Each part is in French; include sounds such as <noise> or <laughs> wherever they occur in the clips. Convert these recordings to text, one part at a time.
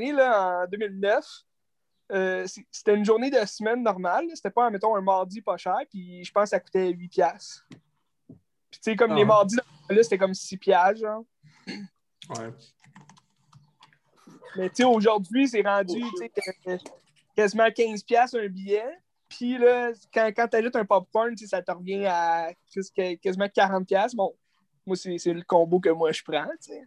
là, en 2009, euh, c'était une journée de semaine normale. C'était pas, mettons, un mardi pas cher, puis je pense que ça coûtait 8$. piastres. Puis, tu sais, comme Ah les mardis, là, c'était comme 6$, piastres, genre. Ouais. Mais, tu sais, aujourd'hui, c'est rendu, tu sais, que- quasiment 15$ piastres un billet. Puis, là, quand, quand tu ajoutes un popcorn, ça te revient à quasiment 40$. piastres. Bon, moi, c'est c'est le combo que moi, je prends, tu sais.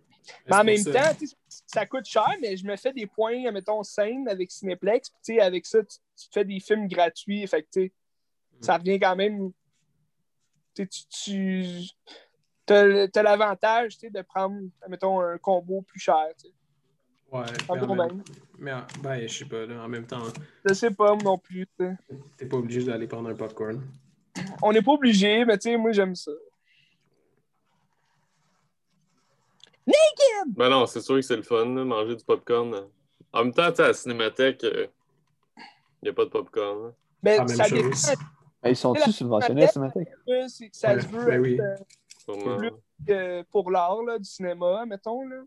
Mais en même ça. temps, ça coûte cher, mais je me fais des points, mettons, scène avec Cineplex. Puis, avec ça, tu, fais des films gratuits. Fait que, sais, ça revient quand même. Tu tu. as, l'avantage, de prendre, mettons, un combo plus cher. tu sais. Ouais, En mais même- ben, je sais pas, là, en même temps, Je sais pas, moi non plus. t'es pas obligé d'aller prendre un popcorn. On n'est pas obligé, mais tu sais, moi, j'aime ça. Ben non, c'est sûr que c'est le fun, là, manger du popcorn. En même temps, tu sais, à la cinémathèque, il n'y a pas de popcorn. là. Mais La même ça dépend. Ben, Ils sont-ils subventionnés à Cinémathèque? euh, c'est- Ça Ouais, se veut ben oui. être, euh, plus que pour l'art là, du cinéma, mettons. Là.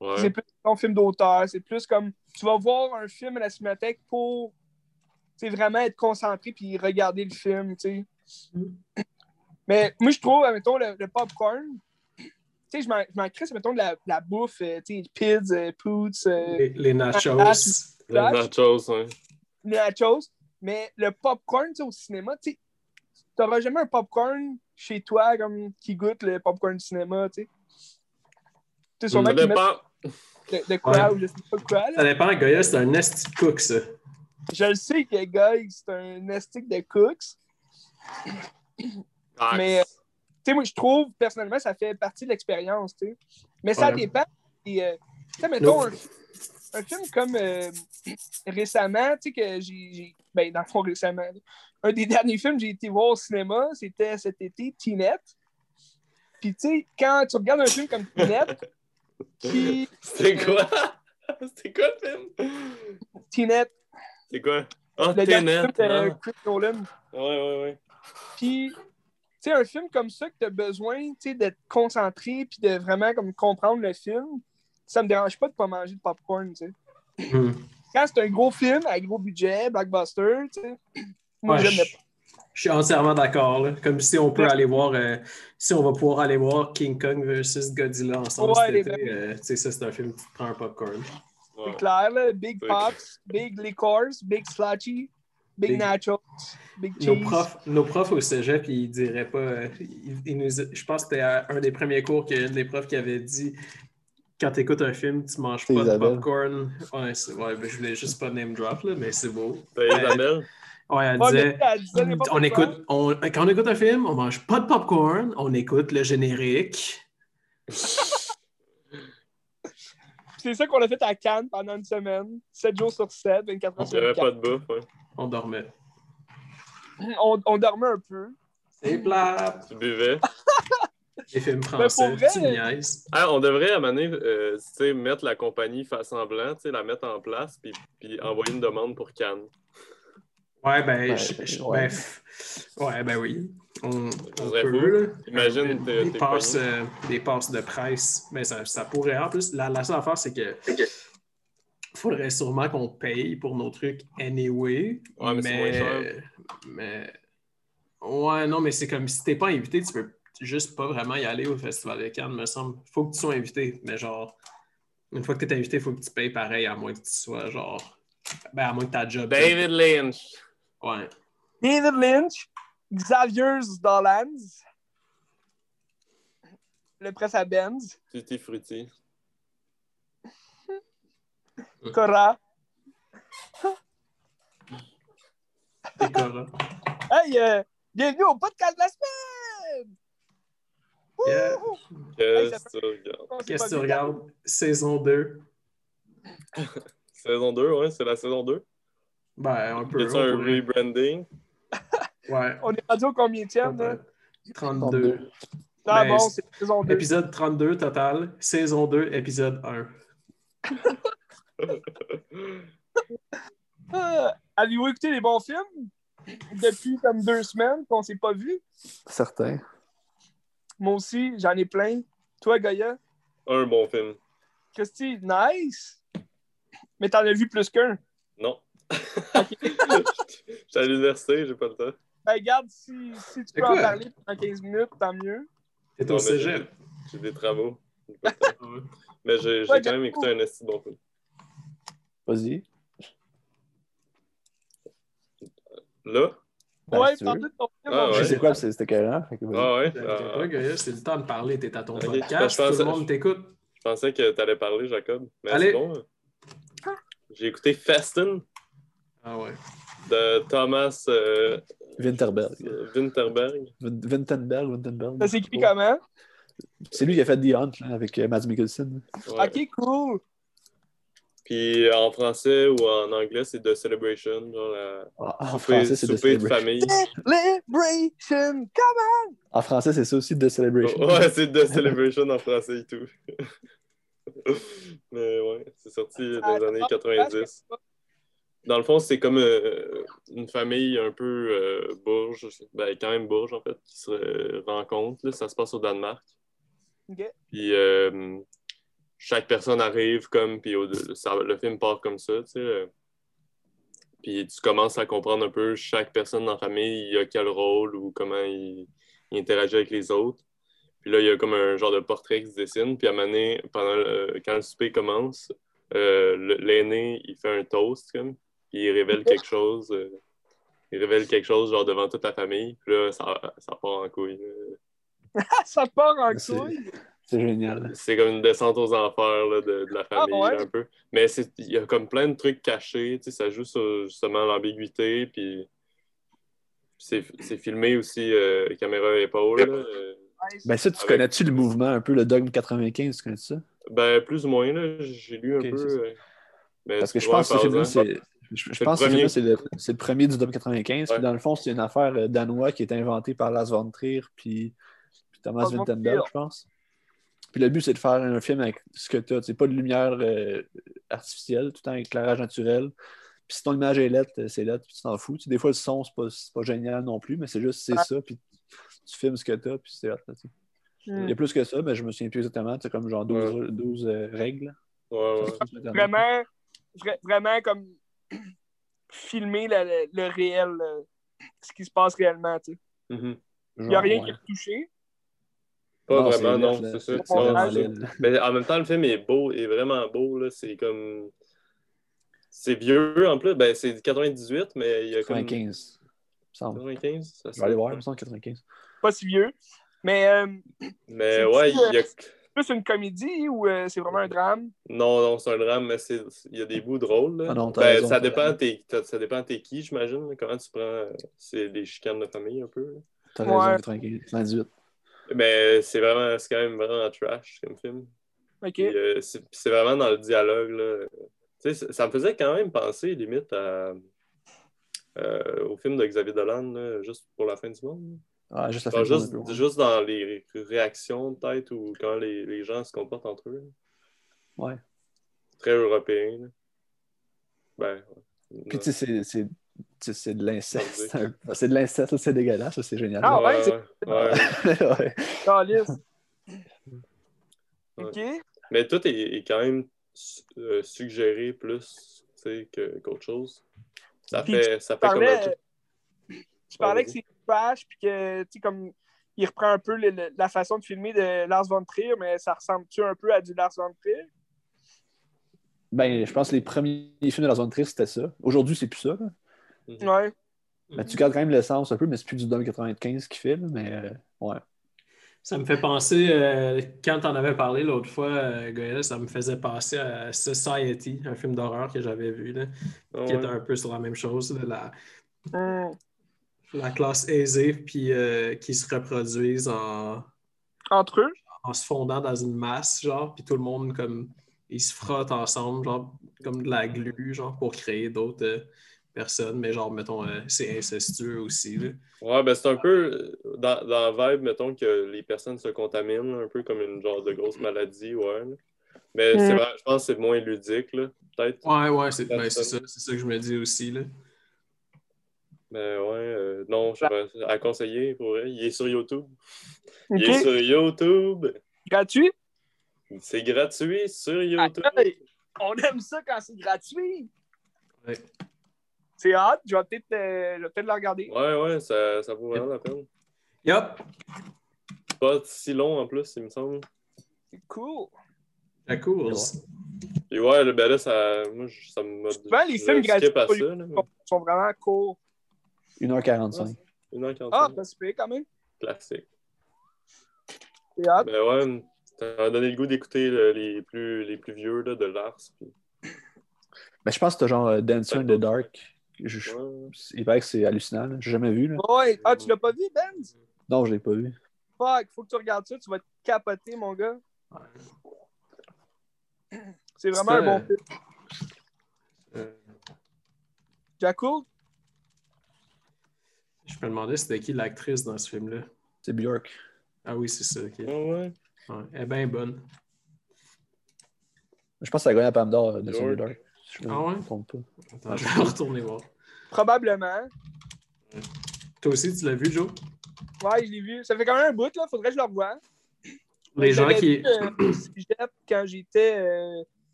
Ouais. C'est plus un film d'auteur. C'est plus comme tu vas voir un film à la cinémathèque pour vraiment être concentré puis regarder le film. tu sais. Mais moi, je trouve, mettons, le, le popcorn, sais, je m'en crisse, mettons, de la, de la bouffe, euh, tu sais, pids, euh, poots, euh, Les, les nachos. Ah, Les nachos, hein. les nachos. Mais le popcorn, tu sais, au cinéma, tu sais, t'auras jamais un popcorn chez toi comme qui goûte le popcorn du cinéma, tu sais. Tu sais, sûrement Ça qu'ils mettent dépend. de, de quoi Ouais. ou je sais pas quoi. là. Ça dépend, Goya, c'est un de cook, ça. Je le sais que Guy, c'est un estique de cooks, Ah, mais euh, sais, moi, je trouve, personnellement, ça fait partie de l'expérience, tu sais. Mais ça Ouais. dépend. Et, euh, mettons, un, un film comme euh, récemment, tu sais, que j'ai. Ben, dans le fond, récemment. Un des <laughs> derniers films que j'ai été voir au cinéma, c'était cet été, Teenette. Puis, tu sais, quand tu regardes un film comme Teenette, <laughs> qui. C'était quoi? <laughs> C'était quoi le film? Teenette, C'est quoi? Ah, le film de ah. Chris Nolan. Ouais, ouais, ouais. Puis, sais, un film comme ça que tu as besoin, tu sais, d'être concentré puis de vraiment comme comprendre le film, ça me dérange pas de pas manger de popcorn, tu sais. Hmm. Quand c'est un gros film à gros budget, blockbuster, tu sais, <clears throat> moi Ouais, j'aime je, le je suis entièrement d'accord. Comme si on peut aller voir, euh, si on va pouvoir aller voir King Kong versus Godzilla ensemble Ouais, cet été, euh, tu sais, ça, c'est un film qui prend un popcorn. C'est clair, là. Big. Pops, Big Liquors, Big Sludgy, Big, Big- Nachos, Big Cheese. Nos profs, nos profs au cégep, ils diraient pas. euh, ils- ils nous- je pense que c'était à un des premiers cours qu'il y a une des profs qui avait dit quand tu écoutes un film, tu manges pas de Isabelle. popcorn. Ouais, ouais, ben, je voulais juste pas name drop, là, mais c'est beau. Isabelle? Ouais, elle Ouais, disait. On écoute, on- quand on écoute un film, on mange pas de popcorn, on écoute le générique. C'est ça qu'on a fait à Cannes pendant une semaine, 7 jours sur 7, 24 heures Il sur n'y avait 24. pas de bouffe. hein. On dormait. On, on dormait un peu. C'est plate. Tu buvais. <laughs> Les films pour français, vrai, tu me niaises. Ah, on devrait à un moment donné, euh, tu sais, mettre la compagnie face en blanc, tu sais, la mettre en place, puis, puis envoyer une demande pour Cannes. Ouais, ben, Ouais, je- je- ouais. ben, ouais, ben oui. On, on peut, là. Imagine, des, passes, euh, des passes de presse. Mais ça, ça pourrait. En plus, la, la seule affaire, c'est que faudrait sûrement qu'on paye pour nos trucs anyway. Ouais, mais c'est moins cher. mais- Ouais, non, mais c'est comme si t'es pas invité, tu peux juste pas vraiment y aller au Festival de Cannes, me semble. Faut que tu sois invité, mais genre, une fois que t'es invité, il faut que tu payes pareil, à moins que tu sois genre. Ben, à moins que ta job. David Lynch. Ouais. David Lynch, Xavier Dollans, le presse à Benz, Tutti Frutti. Cora. Hey, euh, bienvenue au podcast de la semaine! Yeah. Qu'est-ce que tu regardes? Qu'est-ce que tu? Saison 2. <laughs> Saison 2, ouais, c'est la saison 2. Ben, un peu. On un pourrait- rebranding? <laughs> Ouais. On est rendu au combien de là? peut-être. 32. Ah Ben, bon, c'est- c'est saison 2. Épisode 32 total. Saison 2, épisode 1. <laughs> Ah, Avez-vous écouté les bons films? Depuis comme deux semaines qu'on s'est pas vus. Certain. Moi aussi, j'en ai plein. Toi, Gaïa? Un bon film. Christy, nice! Mais t'en as vu plus qu'un. Non. J'étais à l'université, j'ai pas le temps. Ben, regarde, si, si tu peux en parler pendant 15 minutes, tant mieux. T'es au mais cégep. J'ai des travaux. <laughs> Mais j'ai Ouais, quand même écouté un esti de bon film. Vas-y. Là? Ben, ouais, si tu veux. parle de ton film. Ah, on Je ouais. sais quoi, c'était carré. Fait que vas-y. Ah ouais? T'inquiète Ah, c'est le temps de parler. T'es à ton Ok. Ben, podcast, je pensais- tout le monde t'écoute. Je pensais que t'allais parler, Jacob. Mais Allez. c'est bon. hein. J'ai écouté Festen Ah ouais. de Thomas euh, Winterberg. Winterberg. Win- Wintenberg, Wintenberg. Ça s'écrit comment? C'est lui qui a fait The Hunt là, avec euh, Mads Mikkelsen. Ouais. Ok, cool. Puis en français ou en anglais, c'est The Celebration. Genre la Ah, En souper, français, c'est The de famille. Celebration! Come En français, c'est ça aussi, The Celebration. Ouais, c'est The Celebration en français et tout. <laughs> Mais ouais, c'est sorti dans les années 90. Dans le fond, c'est comme euh, une famille un peu euh, bourge, ben, quand même bourge en fait, qui se rencontre. là. Ça se passe au Danemark. Puis euh, chaque personne arrive comme, puis ça- le film part comme ça, tu sais. euh. Puis tu commences à comprendre un peu chaque personne dans la famille, il a quel rôle ou comment il, il interagit avec les autres. Puis là, il y a comme un genre de portrait qui se dessine. Puis à un moment donné, pendant le- quand le souper commence, euh, l'aîné, il fait un toast, comme, puis il révèle quelque chose. euh, il révèle quelque chose, genre, devant toute la famille. Puis là, ça, ça part en couille. <laughs> Ça part en couille? C'est génial. C'est comme une descente aux enfers là, de, de la famille, Ah, ouais? un peu. Mais c'est- il y a comme plein de trucs cachés. tu sais, Ça joue sur justement l'ambiguïté. Puis c'est c'est filmé aussi euh, caméra à épaule. là, euh, Ben ça, tu Avec- connais-tu le mouvement un peu, le Dogme 95, tu connais ça? Ben, plus ou moins, là, j'ai lu un peu. euh, mais Parce que je pense que ce film-là, c'est... Je, pense le que premier. c'est le, c'est le premier du Dogme 95. Ouais. Puis dans le fond, c'est une affaire euh, danoise qui est inventée par Lars von Trier puis, puis Thomas Vinterberg, je pense. Puis le but, c'est de faire un film avec ce que tu as. C'est pas de lumière euh, artificielle, tout le temps éclairage naturel. Puis si ton image est lettre, c'est lettre, puis tu t'en fous. Des fois, le son, c'est pas, pas génial non plus, mais c'est juste, c'est ça, puis tu filmes ce que tu as, puis c'est sais. Hmm. Il y a plus que ça, mais je me souviens plus exactement. C'est comme genre 12, 12, euh, règles. Ouais, ouais. Vraiment, vra- vraiment comme filmer le, le- le réel, euh, ce qui se passe réellement. tu sais. Mhm. Il n'y a rien ouais. qui est retouché. Pas Non, vraiment, non, c'est ça. Mais en même temps, le film est beau, est vraiment beau. là. C'est comme. C'est vieux en plus. Ben, c'est du 98, mais il y a comme. 95. il me semble. 95, ça Je vais aller voir, il me semble 95. Pas si vieux. Mais euh, Mais C'est- ouais, il y a. plus une comédie ou euh, c'est vraiment un drame? Non, non, c'est un drame, mais c'est- il y a des bouts drôles. là. Ah non, t'as Ben, raison, ça, dépend t'es, ça dépend t'es qui, j'imagine. Comment tu prends. euh, C'est des chicanes de famille un peu. T'as Ouais. raison, 95, 98. Mais c'est vraiment. C'est quand même vraiment trash comme film. Ok. Puis, euh, c'est c'est vraiment dans le dialogue. Là. Tu sais, ça, me faisait quand même penser, limite, à, euh, au film de Xavier Dolan, là, juste pour la fin du monde. Ah, juste la juste, dans les ré- réactions, peut-être, ou quand les, les gens se comportent entre eux. là. Ouais. Très européen. là. Ben, ouais. Puis tu sais, c'est- c'est de l'inceste. Un- C'est de l'inceste, c'est dégueulasse, ça, c'est génial. Ah ouais, c'est- ouais. Ouais. Calice. Ouais. Ok. Mais tout est, est quand même euh, suggéré plus tu sais, que- qu'autre chose. Ça Puis fait, ça Tu fait comme un parlais, truc. tu parlais que c'est trash, puis que, tu sais, comme, il reprend un peu le- le- la façon de filmer de Lars von Trier, mais ça ressemble-tu un peu à du Lars von Trier? Ben, je pense que les premiers films de la zone triste, c'était ça. Aujourd'hui, c'est plus ça. là. Mhm. Ouais. Ben, tu gardes quand même l'essence un peu, mais c'est plus du Dome 95 qui filme, mais euh, ouais. Ça me fait penser, euh, quand t'en avais parlé l'autre fois, euh, Gaël, ça me faisait penser à Society, un film d'horreur que j'avais vu, là, Ah qui ouais. était un peu sur la même chose, là, la, Hum. la classe aisée, puis euh, qui se reproduisent en, Entre eux? en se fondant dans une masse, genre, puis tout le monde, comme, ils se frottent ensemble, genre, comme de la glu, genre, pour créer d'autres personnes, mais genre, mettons, euh, c'est incestueux aussi, là. Ouais, ben c'est un peu euh, dans, dans la vibe, mettons que les personnes se contaminent, un peu comme une genre de grosse maladie, ouais. là. Mais c'est Mm. vrai, je pense que c'est moins ludique, là, peut-être. Ouais, ouais, c'est ben, c'est Personne. ça, c'est ça que je me dis aussi, là. Mais ouais, euh, non, j'aurais à conseiller pour vrai. Il est sur YouTube. Il est sur YouTube. Gratuit? C'est gratuit sur YouTube. On aime ça quand c'est gratuit. Ouais. C'est hot. Je vais peut-être euh, je vais peut-être le regarder. Ouais, ouais, ça, ça vaut vraiment la peine. Yup. C'est pas si long en plus, il me semble. C'est cool. La cool. Et ouais, le ben là, ça, moi, je- ça me Souvent, les je films gratuits sont, sont vraiment courts. 1h45. 1h45, Ah, super quand même. classique. C'est hot. Ben ouais, ça m'a donné le goût d'écouter le- les plus, les plus vieux là, de Lars. Puis... Mais je pense que c'était genre euh, Dancer in the Dark. Je- je- Ouais. il paraît que c'est hallucinant. là. J'ai jamais vu. Là. Ouais. Ah, tu l'as pas vu, Benz? Non, je l'ai pas vu. Fuck, faut que tu regardes ça. Tu vas te capoter, mon gars. C'est vraiment un bon film. Euh, Jacoul? je me demandais c'était qui l'actrice dans ce film-là. C'est Björk. Ah oui, c'est ça. ok. Ouais, ouais. Ouais, elle est bien bonne. Je pense que ça a gagné la Palme d'Or, euh, Björk. Dark. Je Ah ouais? me trompe pas. Attends, je vais <laughs> retourner voir. Probablement. Toi aussi, tu l'as vu, Joe? Ouais, je l'ai vu. Ça fait quand même un bout, là. Faudrait que je le revoie. Les gens qui. vu, euh, quand j'étais euh,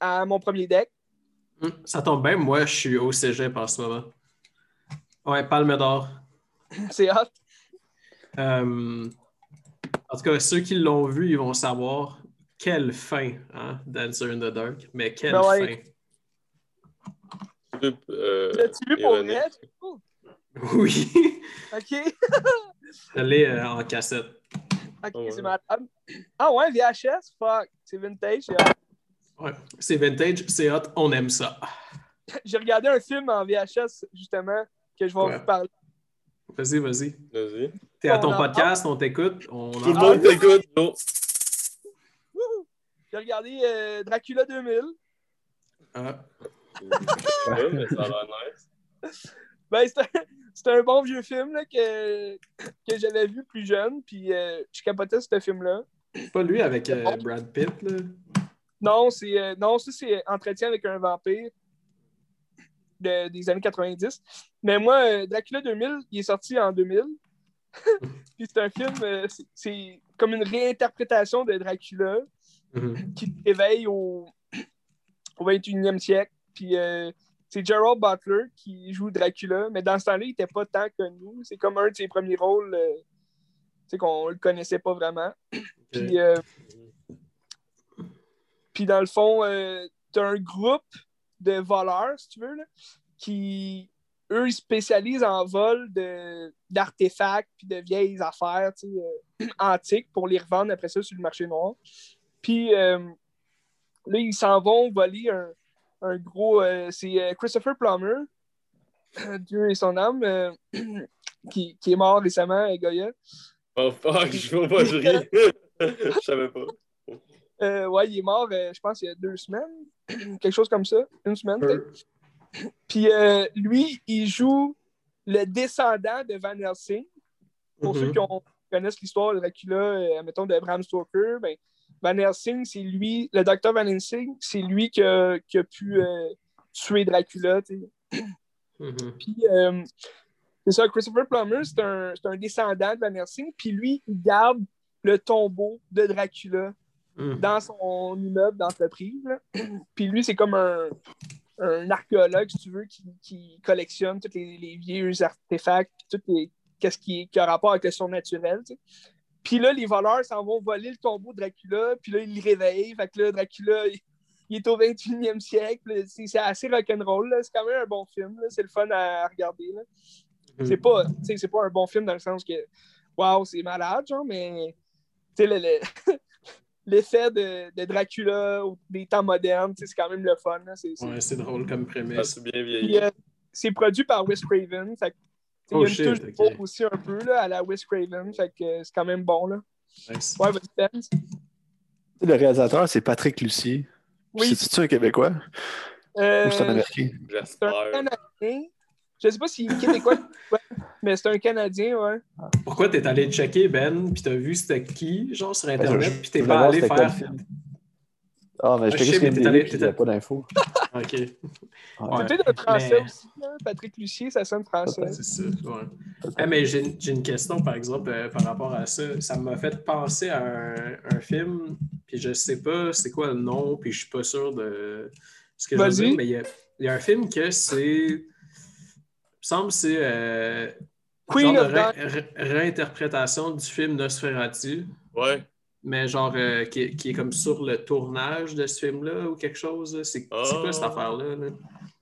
à mon premier deck. Hum, Ça tombe bien, moi, je suis au cégep en ce moment. Ouais, Palme d'Or. C'est hot. Euh, en tout cas, ceux qui l'ont vu, ils vont savoir quelle fin, hein, Dancer in the Dark, mais quelle Ben ouais. fin. Euh, L'as-tu vu pour vrai? Oui, Ok. <laughs> elle est euh, en cassette. Ok, Oh, ouais. c'est malade. Ah ouais, VHS? Fuck. C'est vintage. c'est hot. Ouais. C'est vintage, c'est hot, on aime ça. <laughs> J'ai regardé un film en VHS, justement, que je vais Ouais. vous parler. Vas-y, vas-y. Vas-y. T'es à On ton en podcast, on t'écoute. On Tout le monde t'écoute! J'ai regardé euh, Dracula 2000. Ah, Ouais, mais ça a l'air nice. <laughs> Ben, c'est un, bon vieux film là, que, que j'avais vu plus jeune, puis euh, je capotais ce film-là. c'est pas lui avec euh, Brad Pitt, là? Non, c'est euh, non, ça c'est Entretien avec un vampire de- des années 90. Mais moi, Dracula 2000, il est sorti en 2000. <laughs> puis c'est un film, euh, c'est- c'est comme une réinterprétation de Dracula Mhm. <laughs> qui te réveille au, au 21e siècle. Puis euh, c'est Gerald Butler qui joue Dracula, mais dans ce temps-là, il n'était pas tant connu. C'est comme un de ses premiers rôles, euh, sais, qu'on le connaissait pas vraiment. <clears throat> Puis, euh, puis dans le fond, tu as un groupe de voleurs, si tu veux, là, qui, eux, ils spécialisent en vol de- d'artefacts puis de vieilles affaires euh, <clears throat> antiques pour les revendre après ça sur le marché noir. Puis euh, là, ils s'en vont voler un, un gros. euh, c'est euh, Christopher Plummer, <coughs> Dieu et son âme, euh, <clears throat> qui, qui est mort récemment à Goya. Oh fuck, je vois pas, je ris. <laughs> Je savais pas. Euh, ouais, il est mort, euh, je pense, il y a deux semaines. <clears throat> Quelque chose comme ça. Une semaine, peut-être. Puis euh, lui, il joue le descendant de Van Helsing. Pour ceux qui ont- connaissent l'histoire de Dracula, euh, mettons, de Bram Stoker, ben, Van Helsing, c'est lui, le docteur Van Helsing, c'est lui qui a, qui a pu euh, tuer Dracula. Mhm. Puis, euh, c'est ça, Christopher Plummer, c'est un, un descendant de Van Helsing. Puis lui, il garde le tombeau de Dracula Mhm. dans son immeuble d'entreprise. Puis lui, c'est comme un, un archéologue, si tu veux, qui, qui collectionne tous les, les vieux artefacts, tout les, qu'est-ce qui, qui a rapport avec le surnaturel. Puis là, les voleurs s'en vont voler le tombeau de Dracula, puis là, ils le réveillent. Fait que là, Dracula, il, il est au 21e siècle. C'est, assez rock'n'roll. C'est quand même un bon film. C'est le fun à regarder. là. C'est pas, pas un bon film dans le sens que, waouh, c'est malade, genre, mais le- le- <laughs> l'effet de, de Dracula des temps modernes, c'est quand même le fun. C'est, c'est- Ouais, c'est drôle comme prémisse. c'est bien vieilli. euh, c'est produit par Wes Craven. Fait Oh il y a shit, une touche aussi un peu là, à la Wes Craven. Fait que euh, c'est quand même bon. Là. Nice. Ouais, Ben. Le réalisateur, c'est Patrick Lucier. Oui. C'est-tu un Québécois? Euh, ou c'est un Américain? c'est un J'espère. Canadien. Je sais pas s'il est québécois, <laughs> mais c'est un Canadien, ouais. Pourquoi t'es allé checker, Ben, puis t'as vu c'était qui, genre sur Internet, puis t'es pas allé faire. Ah, mais je Ah, t'ai je sais, juste mais t'es allé- puis il n'y a pas d'infos. <laughs> Ok, Ouais. Peut-être un français mais- aussi, là. Patrick Lucier, ça sonne français. c'est ça. Ouais. Eh, mais j'ai j'ai une question, par exemple, euh, par rapport à ça. Ça m'a fait penser à un, un film puis je sais pas c'est quoi le nom, puis je suis pas sûr de ce que je veux dire, mais il y a, il y a un film que c'est. Il me semble que c'est. euh, Queen genre of de Dark- ré- ré- réinterprétation du film Nosferatu, Ouais. Mais genre euh, qui, est- qui est comme sur le tournage de ce film-là ou quelque chose. C'est c'est quoi cette Ah. affaire-là? là?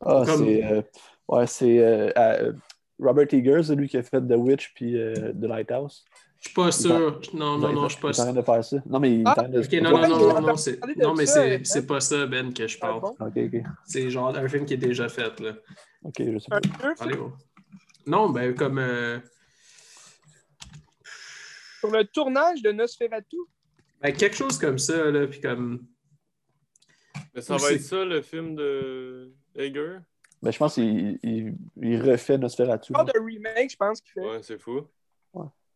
Ah, Comme- c'est. euh, ouais, c'est. euh, euh, Robert Eggers, lui qui a fait The Witch puis euh, The Lighthouse. Je suis pas sûr. Non, non, non, je suis pas Il est en sûr. train de faire ça. Non, mais il est en Ah, train de. Ok, non, non, non, non, non, mais ça, c'est c'est pas ça, Ben, que je Ah, parle. Ok, ok. C'est genre un film qui est déjà fait, là. Ok, je sais pas. Allez, oh. Non, ben, comme. euh, sur le tournage de Nosferatu? Ben, quelque chose comme ça, là, puis comme. Mais ça Ou va c'est- être ça, le film de Hager? Ben, je pense qu'il il, il refait Nosferatu. Pas de remake, je pense qu'il fait. Ouais, c'est fou.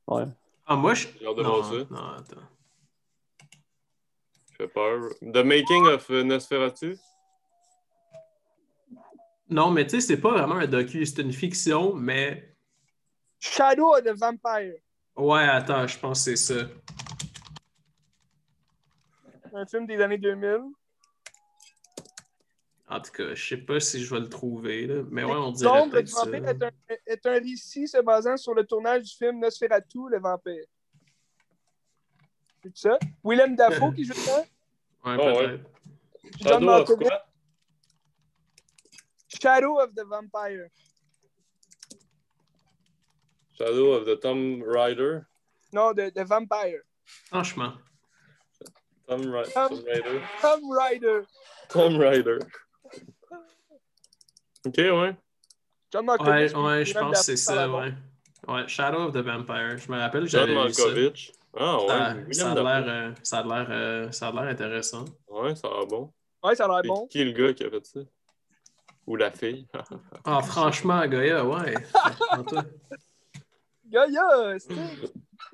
Ouais. Ah, moi, je. J'ai hâte de Non, voir ça. non, attends. Je fais peur. The Making of Nosferatu? Non, mais tu sais, c'est pas vraiment un docu, c'est une fiction, mais. Shadow of the Vampire. Ouais, attends, je pense que c'est ça. Un film des années 2000. En tout cas, je sais pas si je vais le trouver, là. Mais ouais, on dirait ça. vampire est un, est un récit se basant sur le tournage du film Nosferatu, le vampire. C'est ça? Willem Dafoe qui joue dedans? <laughs> Ouais, Oh, ouais. peut-être. John Shadow of Malkovich. quoi? Shadow of the Vampire. Shadow of the Tomb Raider? Non, de, de Vampire. Franchement. Ra- Tom- Tomb Raider? Tomb Raider. Tomb Raider. Ok, ouais. John Malkovich. Ouais, ouais, je pense que c'est ça, ouais. Ouais, Shadow of the Vampire. Je me rappelle, John j'avais vu ça. Ah, ouais. Ça, a l'air, euh, ça a l'air, euh, ça a l'air intéressant. Ouais, ça va bon. Ouais, ça a l'air Et bon. Qui est le gars qui a fait ça? Ou la fille? <laughs> Ah, franchement, Goya, ouais. <laughs> Gaïa, c'est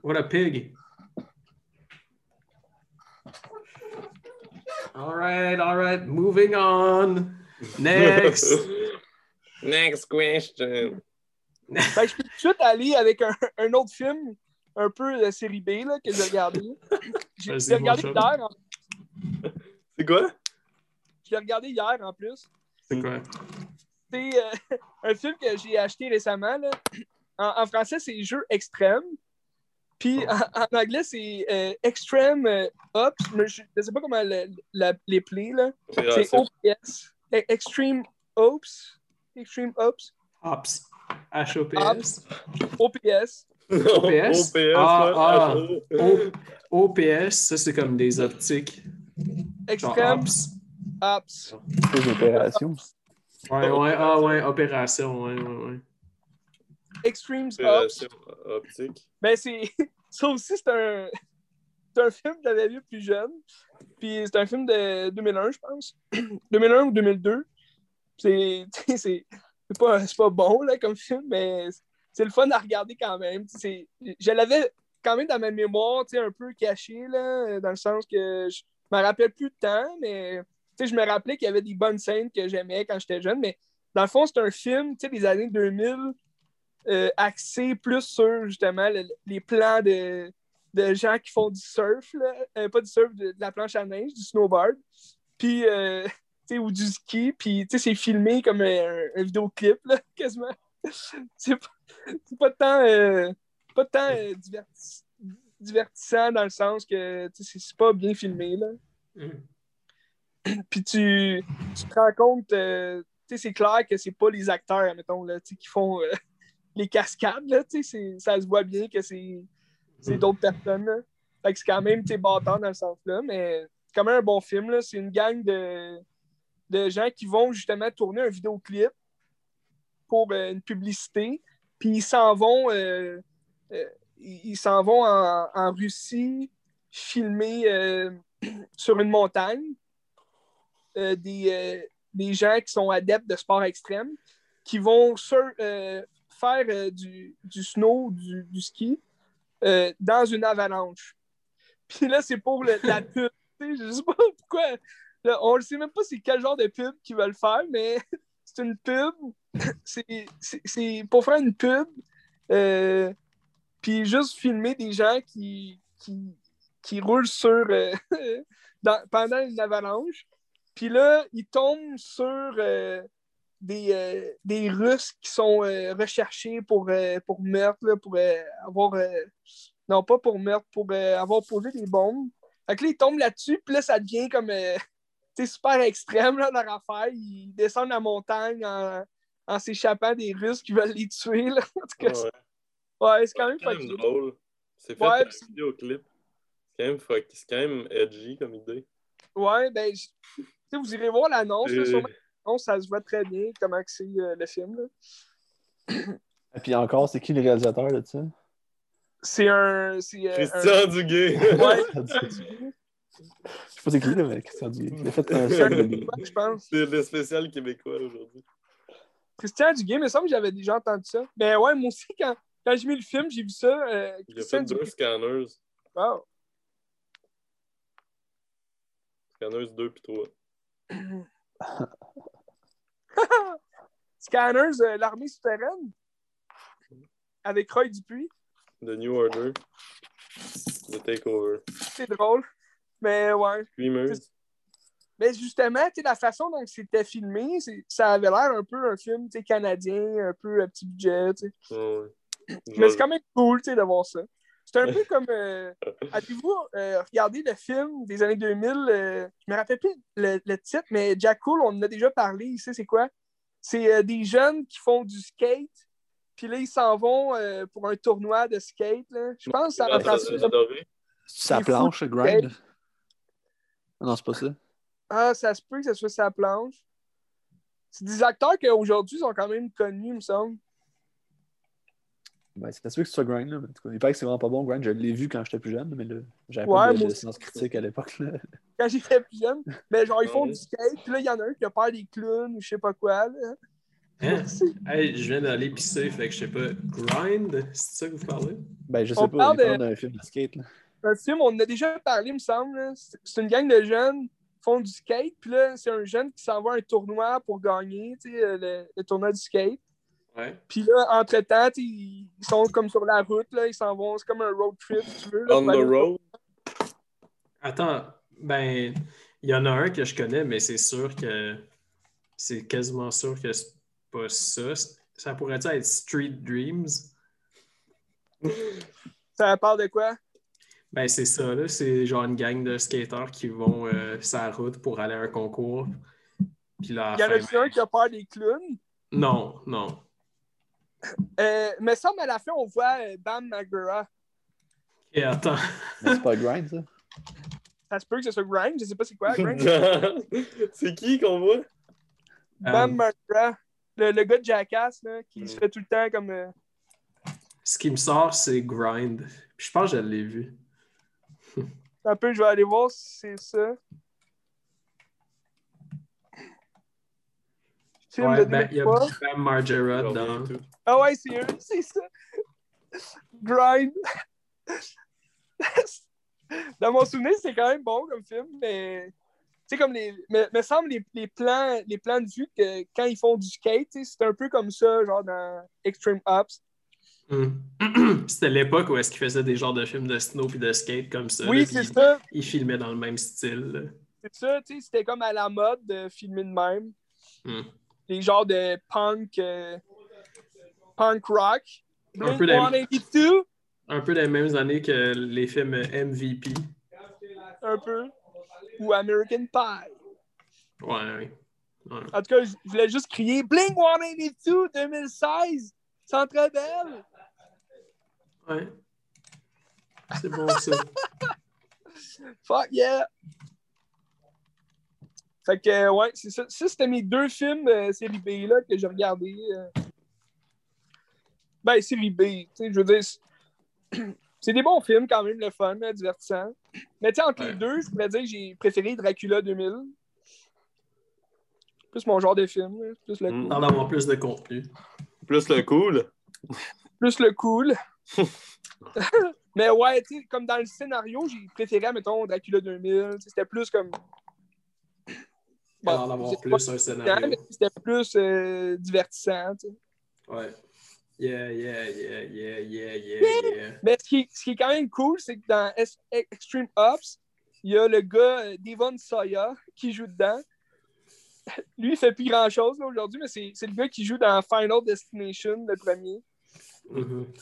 What a pig. All right, all right, moving on. <laughs> Next. Next question. <laughs> Que je peux tout de suite aller avec un, un autre film, un peu de série B, là, que j'ai regardé. <laughs> J'ai Vas-y, je l'ai regardé hier. en- C'est quoi? Je l'ai regardé hier en plus. C'est quoi? C'est euh, un film que j'ai acheté récemment. là. En, en français, c'est Jeux extrêmes. Puis en, en anglais, c'est euh, Extreme euh, Ops. Mais je ne sais pas comment le- la- les play. là. C'est Opération. OPS. E- Extreme Ops. Extreme Ops. Hops. H-O-P-S. OPS. OPS? OPS, <laughs> Ah, ah. <laughs> OPS, ça c'est comme des optiques. Extreme Ops. Ops. C'est une opération. Ouais, ouais, ah ouais, opération, ouais, ouais, ouais. Extreme Ops. Opération optique. Ben, c'est. <laughs> Ça aussi, c'est un. C'est un film que j'avais vu plus jeune. Puis c'est un film de 2001, je pense. <clears throat> 2001 ou 2002. <laughs> C'est. C'est pas, pas bon, là, comme film, mais c'est le fun à regarder quand même. Je l'avais quand même dans ma mémoire, un peu caché, là, dans le sens que je me rappelle plus de temps, mais je me rappelais qu'il y avait des bonnes scènes que j'aimais quand j'étais jeune. Mais dans le fond, c'est un film, des années 2000 euh, axé plus sur justement le- les plans de, de gens qui font du surf, là. Euh, pas du surf, de, de la planche à neige, du snowboard, puis euh, <laughs> ou du ski, puis tu sais, c'est filmé comme un, un vidéoclip, là, <laughs> quasiment. c'est pas, pas tant, euh, pas tant diverti- divertissant dans le sens que c'est pas bien filmé, là. Mm. Puis tu, tu te rends compte, tu sais, c'est clair que c'est pas les acteurs, mettons, là, tu sais, qui font euh, les cascades, là, ça se voit bien que c'est d'autres personnes, là. C'est quand même, bâtard dans le sens-là, mais c'est quand même un bon film. C'est une gang de, de gens qui vont justement tourner un vidéoclip pour euh, une publicité, puis ils s'en vont, euh, euh, ils s'en vont en, en Russie filmer <clears throat> sur une montagne des, des gens qui sont adeptes de sport extrême qui vont sur- faire euh, du, snow, du, du ski euh, dans une avalanche. <laughs> Puis là, c'est pour la pub. <laughs> Je sais pas pourquoi. On ne sait même pas c'est quel genre de pub qu'ils veulent faire, mais <laughs> c'est une pub. C'est- pour faire une pub. euh, puis juste filmer des gens qui, qui, qui roule sur. pendant une avalanche. Puis là, il tombe sur des, euh, des Russes qui sont euh, recherchés pour, euh, pour meurtre, là, pour avoir. non, pas pour meurtre, pour avoir posé des bombes. Fait que là, il tombe là-dessus, puis là, ça devient comme. <laughs> sais, super extrême, là, leur affaire. Ils descendent la montagne en, en s'échappant des Russes qui veulent les tuer, là. <laughs> En tout cas, Ouais. ouais, c'est quand même C'est même drôle. C'est fait Ouais, un vidéoclip. C'est quand, même c'est quand même edgy comme idée. Ouais, ben, vous irez voir l'annonce, là, Euh, sûrement. L'annonce, ça se voit très bien comment que c'est euh, le film. là. Et <coughs> puis encore, c'est qui le réalisateur de ça? C'est un. Euh, Christian Duguay. Ouais, <laughs> Je sais pas c'est qui, là, mais Christian Duguay. Il a fait un c'est je pense. Le spécial québécois aujourd'hui. Christian Duguay, mais il me semble que j'avais déjà entendu ça. Mais ouais, moi aussi, quand, quand j'ai mis le film, j'ai vu ça. euh, Il a fait deux scanners. Wow. Scanners 2 puis 3. <coughs> <laughs> Scanners, euh, l'armée souterraine. Avec Roy Dupuis. The New Order. The Takeover. C'est drôle. Mais ouais. Mais justement, la façon dont c'était filmé, ça avait l'air un peu un film canadien, un peu à petit budget. Mais c'est quand même cool de voir ça. C'est un peu comme. euh, Avez-vous euh, regardé le film des années 2000 euh, Je me rappelle plus le, le titre, mais Jack Cool, on en a déjà parlé ici. C'est quoi? C'est euh, des jeunes qui font du skate, puis là, ils s'en vont euh, pour un tournoi de skate. là. Je pense que ça reprend ça, ça. j'ai adoré. Sa C'est planche, fou. Grind? Ah Non, c'est pas ça. Ah, ça se peut que ce soit sa planche. C'est des acteurs qui aujourd'hui sont quand même connus, il me semble. Ben, c'est pas sûr que ce soit Grind, là. mais en tout cas, il paraît que c'est vraiment pas bon, Grind. Je l'ai vu quand j'étais plus jeune, mais là, j'avais Ouais, pas de, de sens critique à l'époque. là. Quand j'étais plus jeune. Mais genre, ils font Ouais. du skate, puis là, il y en a un qui a peur des clowns ou je sais pas quoi. Là. Hein? Hey, je viens d'aller pisser, fait que je sais pas. Grind, c'est ça que vous parlez? Ben, je sais On pas, parle il parle de- d'un film de skate. Là. Un film, on en a déjà parlé, il me semble. là. C'est c'est une gang de jeunes qui font du skate, puis là, c'est un jeune qui s'en va à un tournoi pour gagner, tu sais, euh, le, le tournoi du skate. Ouais. Puis là, entre-temps, ils sont comme sur la route, là, ils s'en vont, c'est comme un road trip, si tu veux. là, On the road? Attends, ben, il y en a un que je connais, mais c'est sûr que c'est quasiment sûr que c'est pas ça. Ça pourrait être Street Dreams? Ça parle de quoi? Ben, c'est ça, là. C'est genre une gang de skateurs qui vont euh, sur la route pour aller à un concours. Puis là, Il y en a un qui a peur des clowns? Non, non. Euh, mais ça, mais à la fin, on voit euh, Bam Margera. Et attends. Mais c'est pas Grind, ça. Ça se peut que ce soit Grind, je sais pas c'est quoi, Grind. <laughs> c'est qui qu'on voit? Bam Margera. Le, le gars de Jackass, là, qui se fait tout le temps comme. euh, ce qui me sort, c'est Grind. Puis je pense que je l'ai vu. Un peu, je vais aller voir si c'est ça. Film Ouais, de ben, il y a 2003. Bam Margera Je dans. reviens et tout. Ah ouais, c'est eux, <laughs> c'est ça. Grind. <laughs> Dans mon souvenir, c'est quand même bon comme film, mais. Tu sais, comme les. Me, me semble les, les plans, les plans de vue que quand ils font du skate, c'est un peu comme ça, genre dans Extreme Ops. Hmm. <clears throat> C'était l'époque où est-ce qu'il faisait des genres de films de snow puis de skate comme ça. Oui, c'est ça. Il filmait dans le même style. C'est ça, tu sais, c'était comme à la mode de filmer de même. Hmm. Les genres de punk. euh, punk rock. Un peu des- 182, Un peu les mêmes années que les films MVP. un peu. Ou American Pie. Ouais, ouais. Ouais. En tout cas, je voulais juste crier Blink 182 2016. C'est très belle. Ouais. C'est bon ça. <laughs> Fuck yeah. Fait que, euh, ouais, c'est ça. Ça, c'était mes deux films euh, série B là, que j'ai regardés. euh. Ben, série B. Tu sais, je veux dire, c'est- <clears throat> des bons films quand même, le fun, euh, divertissant. Mais tu sais, entre Ouais. les deux, je pourrais dire que j'ai préféré Dracula 2000. Plus mon genre de film, là, plus le, Mm. T'en avoir plus de contenu. Plus le cool. plus le cool. <laughs> <laughs> Mais ouais, tu sais, comme dans le scénario, j'ai préféré, mettons, Dracula 2000. tu sais, C'était plus comme. Bon, avoir plus un scénario. C'était plus euh, divertissant. tu sais. Ouais. Yeah, yeah, yeah, yeah, yeah, yeah, yeah. Mais ce qui, est, ce qui est quand même cool, c'est que dans S- Extreme Ops, il y a le gars euh, Devon Sawyer qui joue dedans. <laughs> Lui, il fait plus grand chose aujourd'hui, mais c'est le gars qui joue dans Final Destination, le premier. Mhm.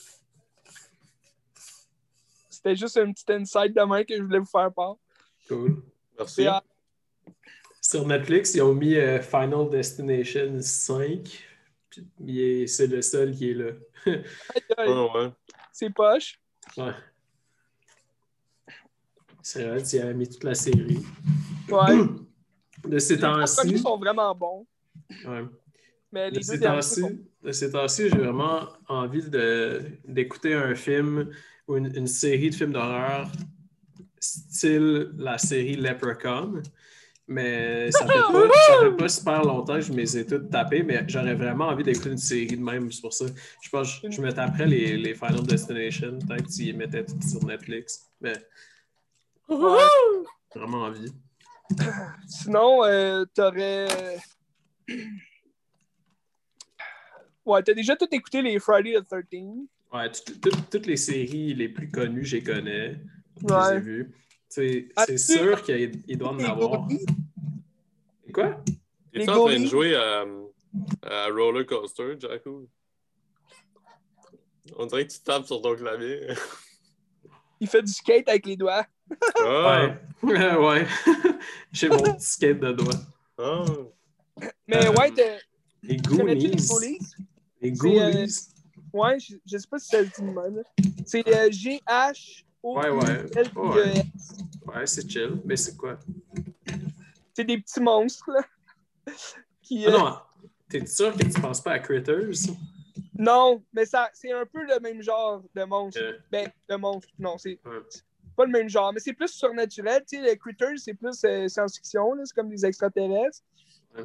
C'était juste un petit insight de main que je voulais vous faire part. Cool. Merci. Sur Netflix, ils ont mis euh, Final Destination 5. puis il est- C'est le seul qui est là. <laughs> Ah, ouais. C'est poche. Ouais. C'est vrai, tu as mis toute la série. Ouais. <clears throat> De ces Les temps-ci. sont vraiment bons, Ouais. mais De les deux ces derniers temps-ci, sont... de ces temps-ci, j'ai vraiment envie de- d'écouter un film ou une, une série de films d'horreur style la série Leprechaun. Mais ça <laughs> fait, pas, ça fait pas super longtemps que je me les ai toutes tapées, mais j'aurais vraiment envie d'écouter une série de même, c'est pour ça. Je pense que je, je me taperais les, les Final Destination, peut-être s'ils les mettaient toutes sur Netflix. Mais Ouais. j'ai vraiment envie. Sinon, euh, t'aurais... Ouais, t'as déjà tout écouté les Friday the 13th. Ouais, toutes- les séries les plus connues, je les connais. Je les ai vues. C'est Ah, sûr qu'il il doit en avoir. Quoi? Es-tu Les en train de jouer à, à Roller Coaster, Jacko? On dirait que tu tapes sur ton clavier. <laughs> Il fait du skate avec les doigts. Ah! Ouais. <laughs> ouais. <laughs> J'ai mon petit skate de doigt. Ah! Mais Euh, ouais, t'as- Les Goonies. Les euh, Goonies. Ouais, je, je sais pas si ça se dit de même. C'est euh, G-H. Ouais, ouais. Ouais, c'est chill. Mais c'est quoi? C'est des petits monstres, là. <laughs> Qui, Ah euh, non, t'es sûr que tu penses pas à Critters? non, mais ça, c'est un peu le même genre de monstre. Euh, Ben, de monstre, non, c'est Ouais. pas le même genre, mais c'est plus surnaturel. Tu sais, les Critters, c'est plus euh, science-fiction, c'est comme des extraterrestres. Ouais.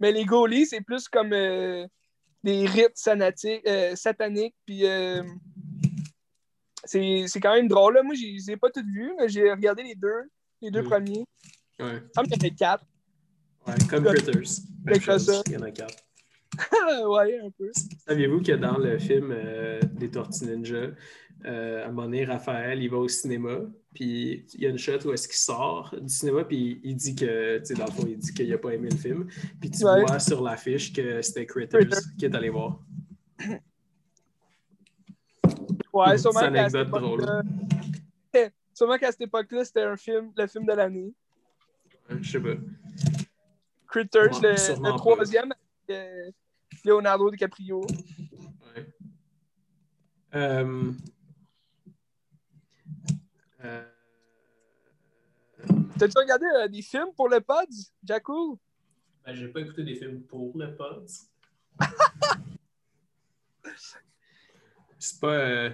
Mais les Goalies, c'est plus comme euh, des rites euh, sataniques, puis euh, c'est c'est quand même drôle. Là. Moi, je les ai pas toutes vues, mais j'ai regardé les deux, les deux Mm. premiers. ouais. Il me semble qu'il y en a quatre. Ouais, comme Critters. Fait chose, ça. Il y en a quatre. <laughs> ouais, un peu. Saviez-vous que dans le film euh, des Tortues Ninja, euh, à un moment donné, Raphaël, il va au cinéma, puis il y a une shot où est-ce qu'il sort du cinéma, puis il dit que, tu sais, dans le fond, il dit qu'il n'a pas aimé le film, puis tu Ouais. vois sur l'affiche que c'était Critters Critters. qui est allé voir. <clears throat> Ouais, sûrement qu'à cette anecdote époque-là. <laughs> sûrement qu'à cette époque-là, c'était un film, le film de l'année. Ouais, Je sais pas. Critters, Ouais, le, troisième, avec, euh, Leonardo DiCaprio. Ouais. Euh, euh, T'as-tu regardé euh, des films pour le pod, Jacko? ben, j'ai pas écouté des films pour le pod. <laughs> C'est pas. euh,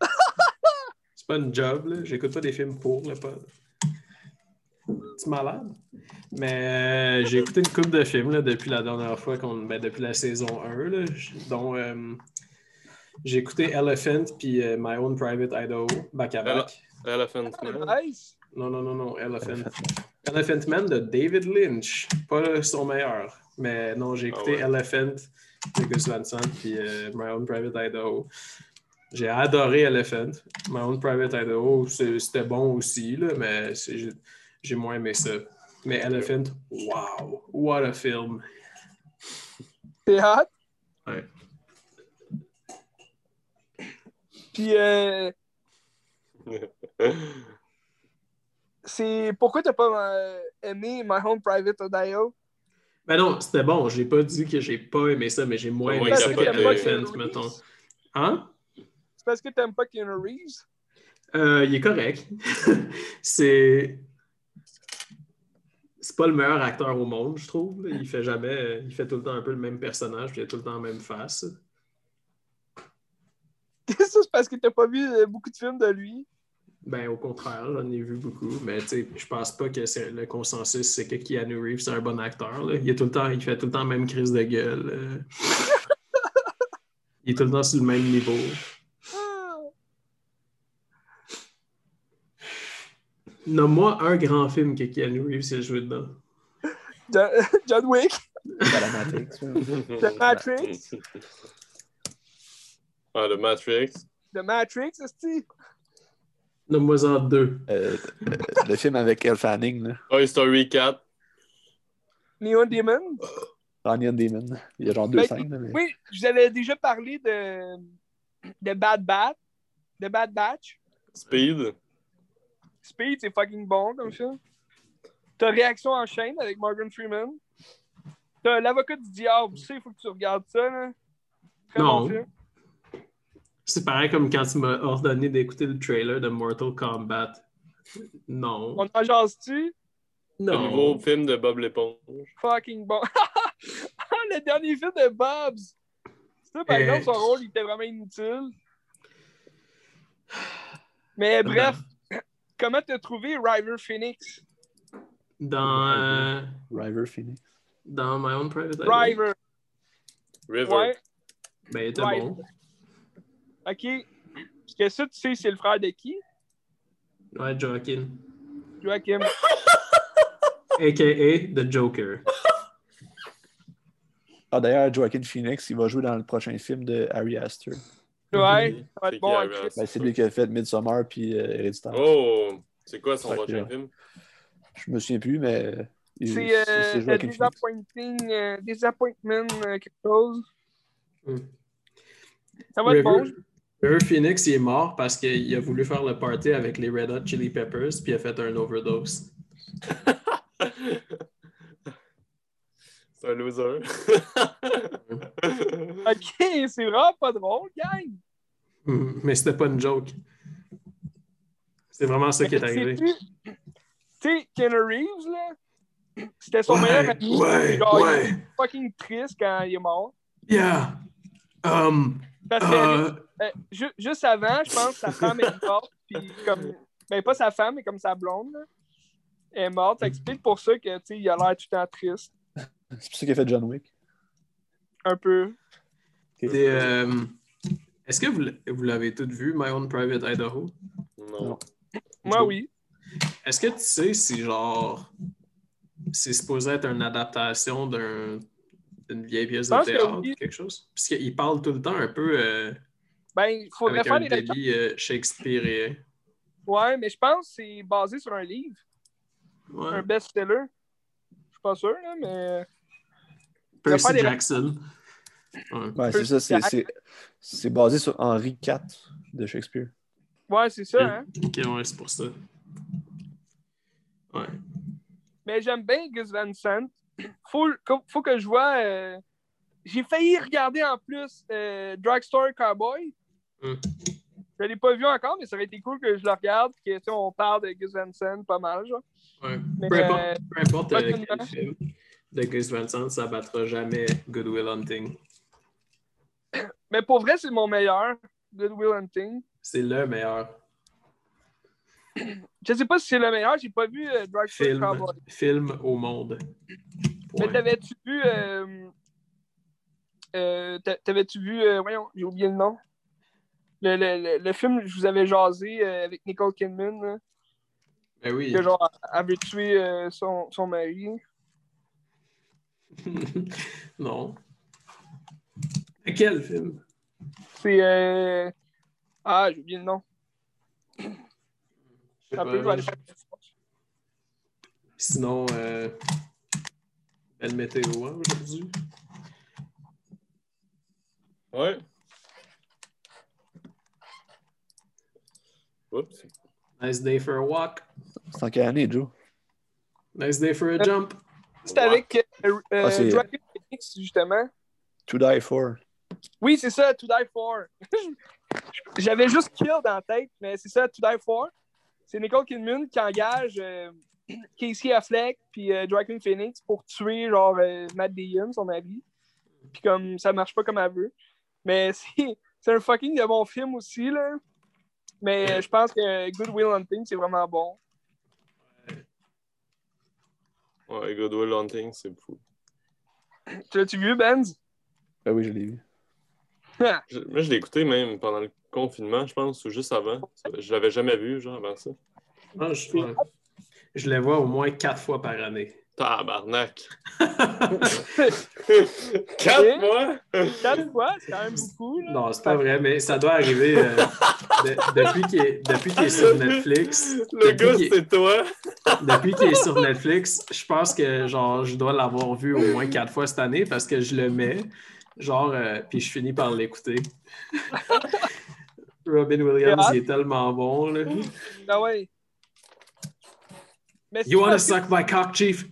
<laughs> C'est pas une job, là. J'écoute pas des films pour le pod. Tu malade? Mais euh, j'ai écouté une couple de films là, depuis la dernière fois, qu'on, ben, depuis la saison 1, là, dont euh, j'ai écouté Elephant puis euh, My Own Private Idaho, back à back. Elephant Man. nice! Non, non, non, non, Elephant. Elephant Man de David Lynch. Pas son meilleur. Mais non, j'ai écouté Ah ouais. Elephant Gus Van Sant puis euh, My Own Private Idaho. J'ai adoré Elephant. My Own Private Idaho, c'était bon aussi, là, mais j'ai- moins aimé ça. Mais Elephant, wow! What a film! C'est hot? Ouais. Puis, euh, <laughs> c'est pourquoi t'as pas euh, aimé My Home Private Audio? Ben non, c'était bon. J'ai pas dit que j'ai pas aimé ça, mais j'ai moins aimé ça capoté. qu'Elephant, mettons. Hein? C'est parce que t'aimes pas Keanu Reeves? Euh, il est correct. <laughs> c'est. C'est pas le meilleur acteur au monde, je trouve. Il fait jamais. Il fait tout le temps un peu le même personnage, puis il a tout le temps la même face. <laughs> ça, c'est parce que t'as pas vu beaucoup de films de lui. Ben, au contraire, j'en ai vu beaucoup, mais tu sais, je pense pas que c'est le consensus, c'est que Keanu Reeves, c'est un bon acteur. là. Il, est tout le temps, il fait tout le temps la même crise de gueule. euh. <laughs> il est tout le temps sur le même niveau. Nomme-moi un grand film que Keanu Reeves a joué dedans. John, <laughs> John Wick. La Matrix. The Matrix. Ah, le Matrix. The Matrix, c'est Nomme-moi-en deux. Euh, le film avec Elle Fanning, là. Toy Story 4. Neon Demon? Onion Demon. Il y a genre deux Ben, scènes. là, mais- Oui, je vous avais déjà parlé de, de Bad Bat, de Bad Batch. Speed. Speed, c'est fucking bon comme ça. T'as Réaction en chaîne avec Morgan Freeman. T'as L'avocat du diable, tu sais, il faut que tu regardes ça. Là. Très Non. bon film. C'est pareil comme quand tu m'as ordonné d'écouter le trailer de Mortal Kombat. Non. On en jase-tu? Le Non. nouveau film de Bob l'éponge. Fucking bon. Ah, <laughs> le dernier film de Bobs. Ça, par Euh, exemple, son rôle, il était vraiment inutile. Mais bref, comment t'as trouvé River Phoenix? Dans, euh, River Phoenix. dans My Own Private Idaho. River, River. ouais. Ben, il était River. bon. OK. Parce que ça, tu sais, c'est le frère de qui? Ouais, Joaquin. Joachim. A.K.A. The Joker. Ah, d'ailleurs, Joaquin Phoenix, il va jouer dans le prochain film de Harry Astor. Ouais, ça va C'est être bon. Ben, c'est lui qui a fait Midsommar puis euh, Héréditaire. Oh! C'est quoi son prochain film? Je me souviens plus, mais. C'est euh, Joaquin. Disappointing, euh, Disappointment, euh, quelque chose. Hmm. Ça va être bon. River, Phoenix, il est mort parce qu'il a voulu faire le party avec les Red Hot Chili Peppers puis il a fait un overdose. C'est un loser. <laughs> Ok, c'est vraiment pas drôle, gang. Hmm, Mais c'était pas une joke. C'est vraiment ça qui est arrivé. Tu sais, Keanu Reeves, là, c'était son Ouais, meilleur ami. ouais, Genre, il ouais. était fucking triste quand il est mort. Yeah. Um, Parce que euh, euh, ju- juste avant, je pense que sa femme est morte. Puis comme, ben pas sa femme, mais comme sa blonde, là, est morte. Fait que c'est peut-être pour ça que, tu sais, il a l'air tout le temps triste. C'est pour ça qu'il a fait John Wick. Un peu. Euh, Est-ce que vous, vous l'avez toutes vu, My Own Private Idaho? non. Moi, oui. Est-ce que tu sais si, genre, c'est supposé être une adaptation d'un- d'une vieille pièce de que théâtre oui. ou quelque chose? Parce qu'il parle tout le temps un peu euh, Ben, il faudrait avec faire un débit euh, Shakespearean. Ouais, mais je pense que c'est basé sur un livre, Ouais. un best-seller. Je suis pas sûr, là, mais. Percy des- Jackson. Ouais. Ouais, c'est ça. c'est- C'est c'est basé sur Henri IV de Shakespeare. Ouais, c'est ça, hein. Ok, ouais, c'est pour ça. Ouais. Mais j'aime bien Gus Van Sant. Faut, faut que je vois. euh, J'ai failli regarder en plus euh, Drugstore Cowboy. Hmm. Je l'ai pas vu encore, mais ça aurait été cool que je le regarde. Que, tu sais, on parle de Gus Van Sant pas mal, genre. ouais. Mais, Peu importe, euh, peu importe euh, quel film de Gus Van Sant, ça battra jamais Good Will Hunting. mais pour vrai, c'est mon meilleur. Good Will Hunting. C'est le meilleur Je sais pas si c'est le meilleur, j'ai pas vu euh, Drugstore film, Cowboy. film au monde. Mais t'avais-tu vu. Euh, euh, t'a- T'avais-tu vu. euh, voyons, j'ai oublié le nom. Le, le, le, le film, je vous avais jasé avec Nicole Kidman, là, Ben oui. que genre, tuer euh, son, son mari. <laughs> non. Quel film? C'est. Euh... Ah, j'ai oublié le nom. Un peu, aller faire Sinon, euh, belle météo hein, aujourd'hui? Ouais. Oups. Nice day for a walk. C'est en quelle année, Joe? Nice day for a jump. C'est avec euh, euh, Ah, c'est- Joaquin Phoenix, justement. To Die For. Oui, c'est ça, To Die For. <laughs> J'avais juste Kill dans la tête, mais c'est ça, To Die For. C'est Nicole Kidman qui engage euh, Casey Affleck puis euh, Joaquin Phoenix pour tuer genre euh, Matt Damon, son mari. Puis comme ça marche pas comme elle veut. Mais <laughs> c'est c'est un fucking de bon film aussi, là. Mais euh, je pense que Good Will Hunting, c'est vraiment bon. Ouais, Good Will Hunting, c'est fou. Tu l'as-tu vu, Benz? Ben oui, je l'ai vu. <laughs> Je- moi, je l'ai écouté même pendant le confinement, je pense, ou juste avant. Je l'avais jamais vu, genre, avant ça. Ah, je, les vois au moins quatre fois par année. Tabarnak. <laughs> Et- Quatre mois? Quatre fois, c'est quand même beaucoup. Là. Non, c'est pas vrai, mais ça doit arriver euh, de- depuis qu'il est, sur Netflix. Le gars, c'est toi. Depuis qu'il est sur Netflix, je pense que genre je dois l'avoir vu au moins quatre fois cette année parce que je le mets, genre, euh, puis je finis par l'écouter. Robin Williams, il est tellement bon. Là. Ah ouais. Mais You wanna que- suck my cock, chief?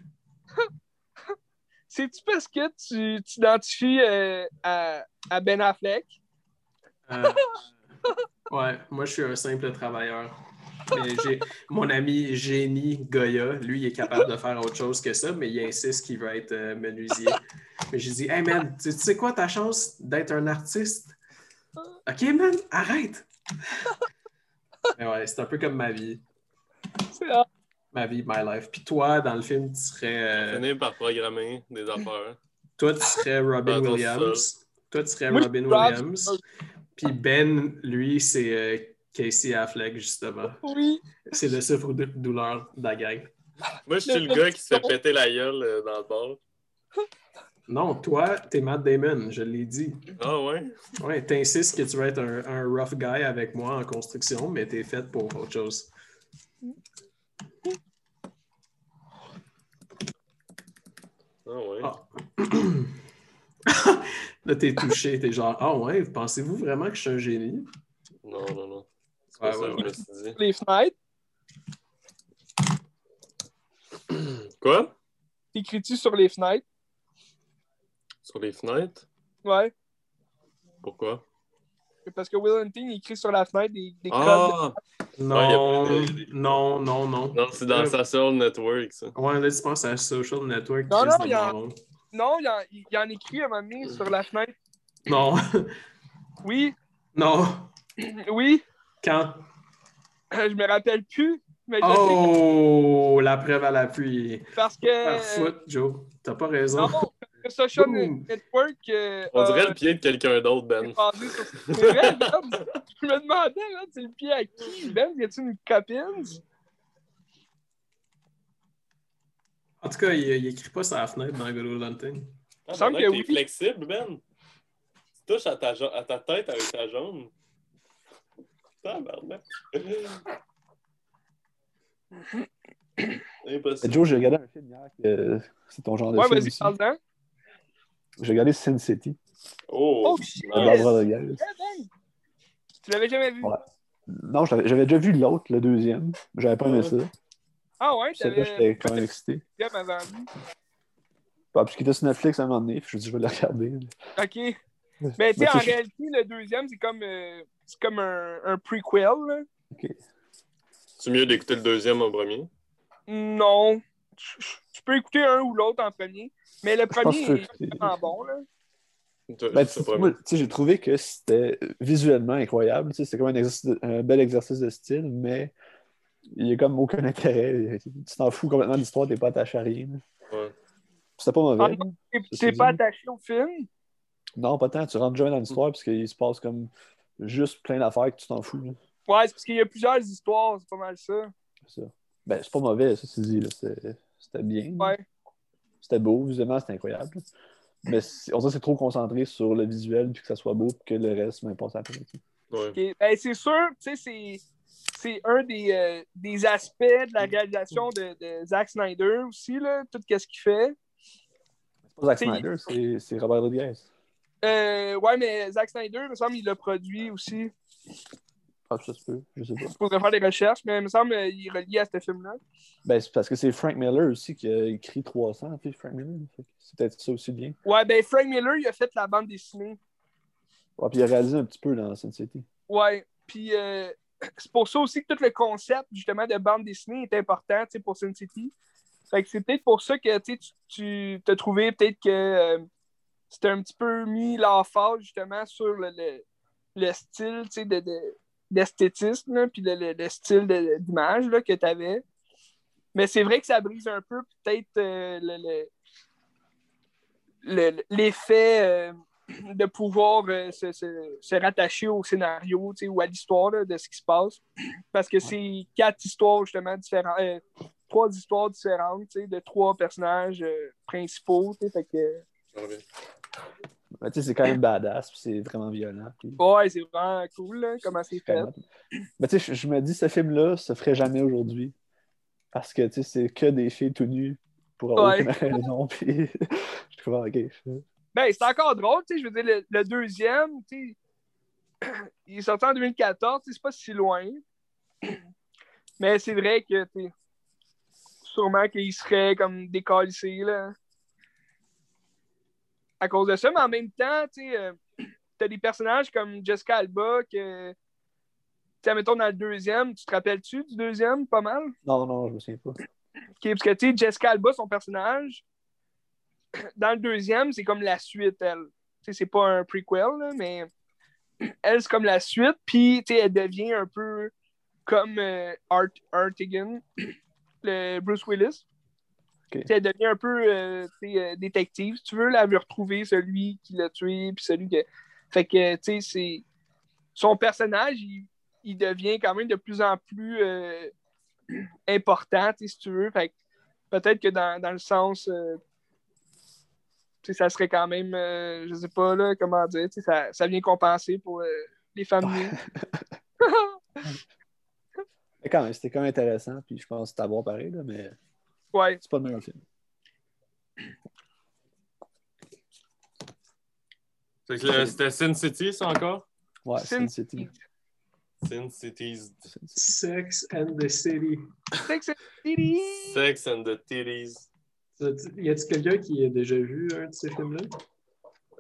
<laughs> C'est-tu parce que tu t'identifies euh, à, à Ben Affleck? Euh, <laughs> ouais, moi je suis un simple travailleur. Mais j'ai mon ami génie Goya, lui, il est capable de faire autre chose que ça, mais il insiste qu'il veut être euh, menuisier. Mais j'ai dit, hey man, tu sais quoi ta chance d'être un artiste? Ok, man, arrête! <laughs> mais ouais, c'est un peu comme ma vie. C'est Ma vie, my life. Puis toi, dans le film, tu serais. euh, Fini par programmer des <laughs> affaires. toi, tu serais Robin Williams. Toi, tu serais Robin Williams. Puis Ben, lui, c'est euh, Casey Affleck, justement. Oui. C'est le souffre-douleur de la gang. Moi, je suis le gars qui se fait péter la gueule euh, dans le bar. <laughs> Non, toi, t'es Matt Damon, je l'ai dit. Ah ouais? Ouais, t'insistes que tu vas être un, un rough guy avec moi en construction, mais t'es fait pour autre chose. Ah ouais. Ah. <coughs> Là, t'es touché, t'es genre, ah ouais, pensez-vous vraiment que je suis un génie? Non, non, non. C'est pas Ouais, ça ouais, que je ouais. me suis dit. Les fenêtres? Quoi? T'écris-tu sur les fenêtres? Sur les fenêtres? Ouais. Pourquoi? Parce que Will Hunting écrit sur la fenêtre des, des codes. Ah! Non, Ouais, y a pas de- non, non, non. Non, c'est dans Euh, Social Network, ça. Ouais, là, tu penses à Social Network. Non, non, il y a-. Non, il en, il en écrit à un moment donné sur la fenêtre. Non, <laughs> Oui, non. <clears throat> oui. Quand? Je me rappelle plus. Mais je sais Oh, la preuve à l'appui. que- parce que. Par foot, Joe. T'as pas raison. Non, <laughs> le Social. Network. euh, On dirait euh, le pied de quelqu'un d'autre, Ben. <laughs> sur- vrai, Ben? Je me demandais, là, c'est le pied à qui? Ben, y a-tu une copine? En tout cas, il, il écrit pas sur la fenêtre dans Good Old Hunting. Ah, semble que oui. flexible, Ben. Tu touches à ta, à ta tête avec ta jambe. Tabarnak. <coughs> Impossible. Joe, j'ai regardé un film hier que c'est ton genre de Ouais, film vas-y, aussi. parle-en. J'ai regardé Sin City Oh! Oh, Rodriguez. Ouais, Ben. Tu l'avais jamais vu? Ouais. Non, j'avais déjà vu l'autre, le deuxième. J'avais pas aimé ça. Ah ouais, t'avais j'étais quand même excité. <laughs> avant lui. Bah, parce qu'il était sur Netflix à un moment donné, puis je me suis dit, je vais le regarder. OK. Mais tu sais, en réalité, le deuxième, c'est comme, euh, c'est comme un, un prequel. là. C'est mieux d'écouter le deuxième en premier? Non. Tu tu peux écouter un ou l'autre en premier. Mais le <laughs> premier que est c'est- vraiment bon. Là. Ben, j'ai trouvé que c'était visuellement incroyable. tu sais, C'était comme un, exercice un bel exercice de style, mais il n'y a comme aucun intérêt. Tu t'en fous complètement de l'histoire, t'es pas attaché à rien. Ouais. C'était pas mauvais. Ah, T'es pas attaché au film? Non, pas tant. Tu rentres jamais dans l'histoire parce qu'il se passe comme juste plein d'affaires que tu t'en fous. là. Ouais, c'est parce qu'il y a plusieurs histoires, c'est pas mal ça. C'est ça. Ben, c'est pas mauvais, ça, tu dis. là. C'est- C'était bien. Ouais. C'était beau, visuellement, c'était incroyable. Mais c'est- on dirait que c'est trop concentré sur le visuel puis que ça soit beau puis que le reste m'importe après. Ouais. Ok. Ben, c'est sûr, tu sais, c'est, c'est un des, euh, des aspects de la réalisation de, de Zack Snyder aussi, là, tout ce qu'il fait. C'est pas Zack C'est- Snyder, c'est- c'est Robert Rodriguez. Euh, ouais, mais Zack Snyder, il me semble, il l'a produit aussi. Ah, ça se peut, je sais pas. Je pourrais faire des recherches, mais il me semble qu'il est relié à ce film-là. Ben, c'est parce que c'est Frank Miller aussi qui a écrit 300, puis Frank Miller. C'est peut-être ça aussi bien. Ouais, ben Frank Miller, il a fait la bande dessinée. Ouais, puis il a réalisé un petit peu dans Sin City. Ouais, puis euh, <clears throat> c'est pour ça aussi que tout le concept, justement, de bande dessinée est important, tu sais, pour Sin City. Fait que c'est peut-être pour ça que, tu tu tu t'as trouvé peut-être que euh, c'était un petit peu mis l'emphase, justement, sur le, le, le style, tu sais, de, de- d'esthétisme, puis le, le- le style d'image que tu avais. Mais c'est vrai que ça brise un peu peut-être euh, le- le- le- l'effet euh, de pouvoir euh, se, se- se rattacher au scénario ou à l'histoire de ce qui se passe. Parce que c'est quatre histoires justement différentes. trois histoires différentes, de trois personnages principaux, fait que... Reviens. Ben, tu sais, c'est quand même badass, puis c'est vraiment violent. puis- Ouais, c'est vraiment cool, là, comment c'est fait. Ben, tu sais, je, me dis, ce film-là se ferait jamais aujourd'hui. Parce que, tu sais, c'est que des filles tout nues pour avoir Ouais. aucune <laughs> raison. Puis, je trouve, ok. Ben, c'est encore drôle, tu sais, je veux dire, le, le deuxième, tu sais, <clears throat> il est sorti en 2014, tu sais, c'est pas si loin. <clears throat> Mais c'est vrai que, tu sûrement qu'il serait comme décalissé, là. À cause de ça, mais en même temps, tu euh, t'as des personnages comme Jessica Alba que, tu sais, mettons dans le deuxième, tu te rappelles-tu du deuxième, pas mal? Non, non, je me souviens pas. Ok, parce que, tu sais, Jessica Alba, son personnage, dans le deuxième, c'est comme la suite, elle. Tu sais, c'est pas un prequel, là, mais elle, c'est comme la suite, puis, tu sais, elle devient un peu comme euh, Art Artigan, le Bruce Willis. Ok. Tu sais, Elle devient un peu euh, euh, détective, si tu veux, là, elle veut retrouver celui qui l'a tué, puis celui que... Fait que, tu sais, c'est... Son personnage, il, il devient quand même de plus en plus... euh, important, si tu veux. Fait peut-être que dans, dans le sens, euh, ça serait quand même, je sais pas, là, comment dire, ça, ça vient compenser pour les. <laughs> Mais quand même, c'était quand même intéressant. Puis je pense que c'était à voir pareil, là, mais ouais. c'est pas le meilleur film. C'était Sin City, ça encore? Ouais, Sin Sin City. Sin Cities. Sex and the City. Sex and City. Sex and the Titties. Y a-t-il quelqu'un qui a déjà vu un de ces films-là?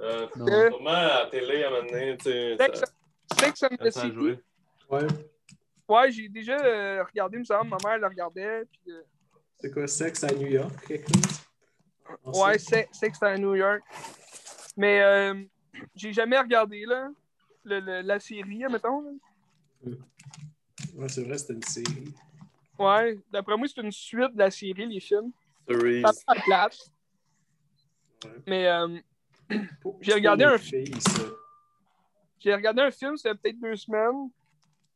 Euh, Non. Sûrement à la télé à un moment donné, tu sais. Sex, Sex and the City. joué. Ouais. Ouais, j'ai déjà euh, regardé, il me semble, ma mère le regardait. Puis, euh, C'est quoi, Sex à New York, quelque chose? ouais, Se- Sex à New York. Mais euh, j'ai jamais regardé, là, le- le- la série, mettons. là. Ouais, c'est vrai, c'était une série. Ouais, d'après moi, c'est une suite de la série, les films. Cerise. Ça pas plate. Ouais. Mais euh, J'ai regardé un ça. j'ai regardé un film, ça fait peut-être deux semaines,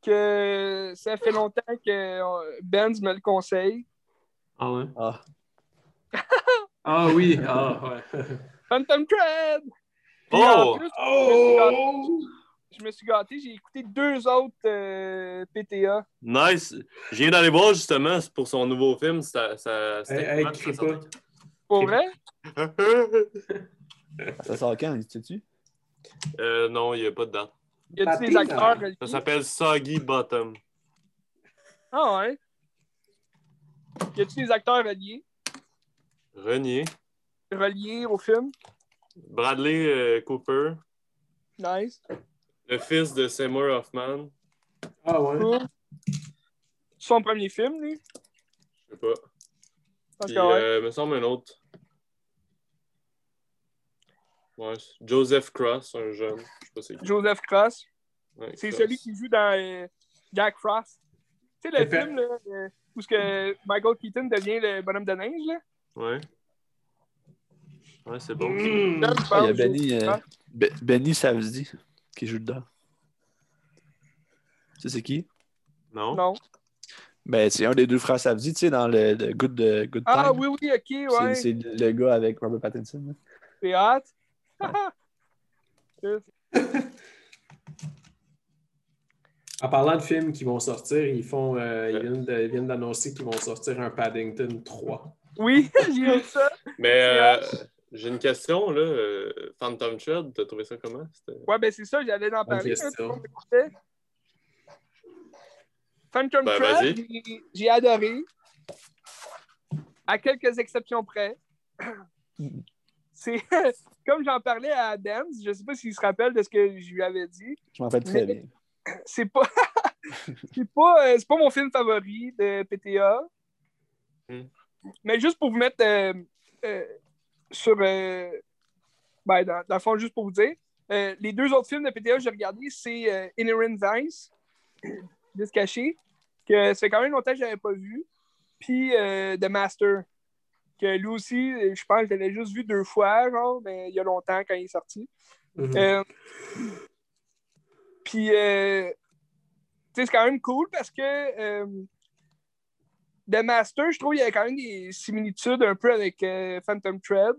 que ça fait longtemps que euh, Benz me le conseille. Ah ouais? Ah, <laughs> Ah oui, ah ouais. <laughs> Phantom Thread! Oh! en plus, Oh! je me suis gâté, j'ai écouté deux autres euh, PTA. Nice. Je viens d'aller voir justement c'est pour son nouveau film. Ça, ça, c'était Hey, ça pas. Pour vrai? <laughs> ça sort quand, sais-tu? Euh, non, il n'y a pas de date. Y a-tu des acteurs reliés? Ça s'appelle Soggy Bottom. Ah ouais? Y a-tu des acteurs reliés? Renier. Reliés au film? Bradley euh, Cooper. Nice. Le fils de Seymour Hoffman. Ah ouais? Cool. Son premier film, lui? Je sais pas. Puis, ouais. euh, me semble un autre. Ouais, Joseph Cross, un jeune. Je sais pas c'est qui. Joseph Cross. Ouais, C'est Cross. celui qui joue dans euh, Jack Frost. Tu sais, le film là, euh, où ce que Michael Keaton devient le bonhomme de neige, là? Ouais. Ouais, c'est bon. Mm. Là, je Ah, il y a Benny, euh. Be- Benny Savdi qui joue dedans. Tu sais, c'est qui? Non? Non. Ben, c'est un des deux frères Savdi, tu sais, dans le, le Good, euh, Good Time. Ah oui, oui, ok, ouais. C'est le gars avec Robert Pattinson. C'est hot. <laughs> <laughs> En parlant de films qui vont sortir, ils font, euh, ils viennent de- ils viennent d'annoncer qu'ils vont sortir un Paddington 3. oui, <laughs> j'ai vu ça. Mais euh, j'ai une question, là. euh, Phantom Thread, t'as trouvé ça comment? Ouais, ben c'est ça, j'allais en parler. question. hein. Phantom Ben, Thread, j'ai- adoré. À quelques exceptions près. <clears throat> C'est <laughs> comme j'en parlais à Dance, je sais pas s'il se rappelle de ce que je lui avais dit. Je m'en fais très Mais- bien. C'est pas <laughs> c'est pas, euh, pas mon film favori de PTA. Hmm. Mais juste pour vous mettre euh, euh, sur ben, dans, dans le fond, juste pour vous dire, les deux autres films de PTA que j'ai regardés, c'est Inherent Vice, <coughs> Vice caché, que ça fait quand même longtemps que je n'avais pas vu, puis The Master, que lui aussi, je pense que je l'avais juste vu deux fois, genre, mais il y a longtemps quand il est sorti. Mhm. Puis, euh, c'est quand même cool parce que, euh, The Master, je trouve qu'il y a quand même des similitudes un peu avec euh, Phantom Thread.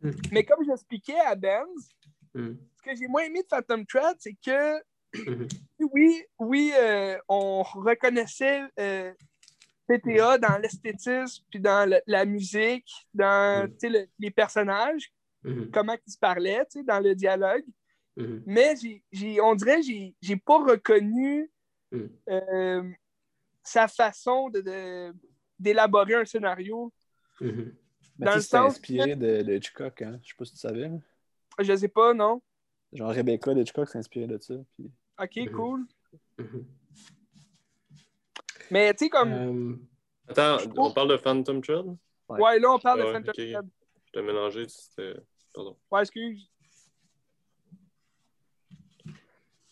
Mm. Mais comme j'expliquais à Benz, Mm. ce que j'ai moins aimé de Phantom Thread, c'est que Mhm. <clears throat> oui, oui, euh, on reconnaissait euh, PTA dans l'esthétisme, puis dans le- la musique, dans le- les personnages, comment ils se parlaient dans le dialogue. Mhm. Mais j'ai, j'ai- on dirait que j'ai, j'ai pas reconnu Mm. euh, sa façon de, de- d'élaborer un scénario. Mhm. Mais Dans tu le sens inspiré de, de Hitchcock, hein? Je sais pas si tu savais. là. Je sais pas, non? Genre Rebecca de Hitchcock s'est inspiré de ça. Puis... Ok, Mhm. cool. Mhm. Mais tu sais, comme. Euh, Attends, Je on trouve- parle de Phantom Thread? ouais. ouais, là, on parle Ah de ouais, Phantom ok. Thread. Je t'ai mélangé, c'était. Pardon. Ouais, excuse.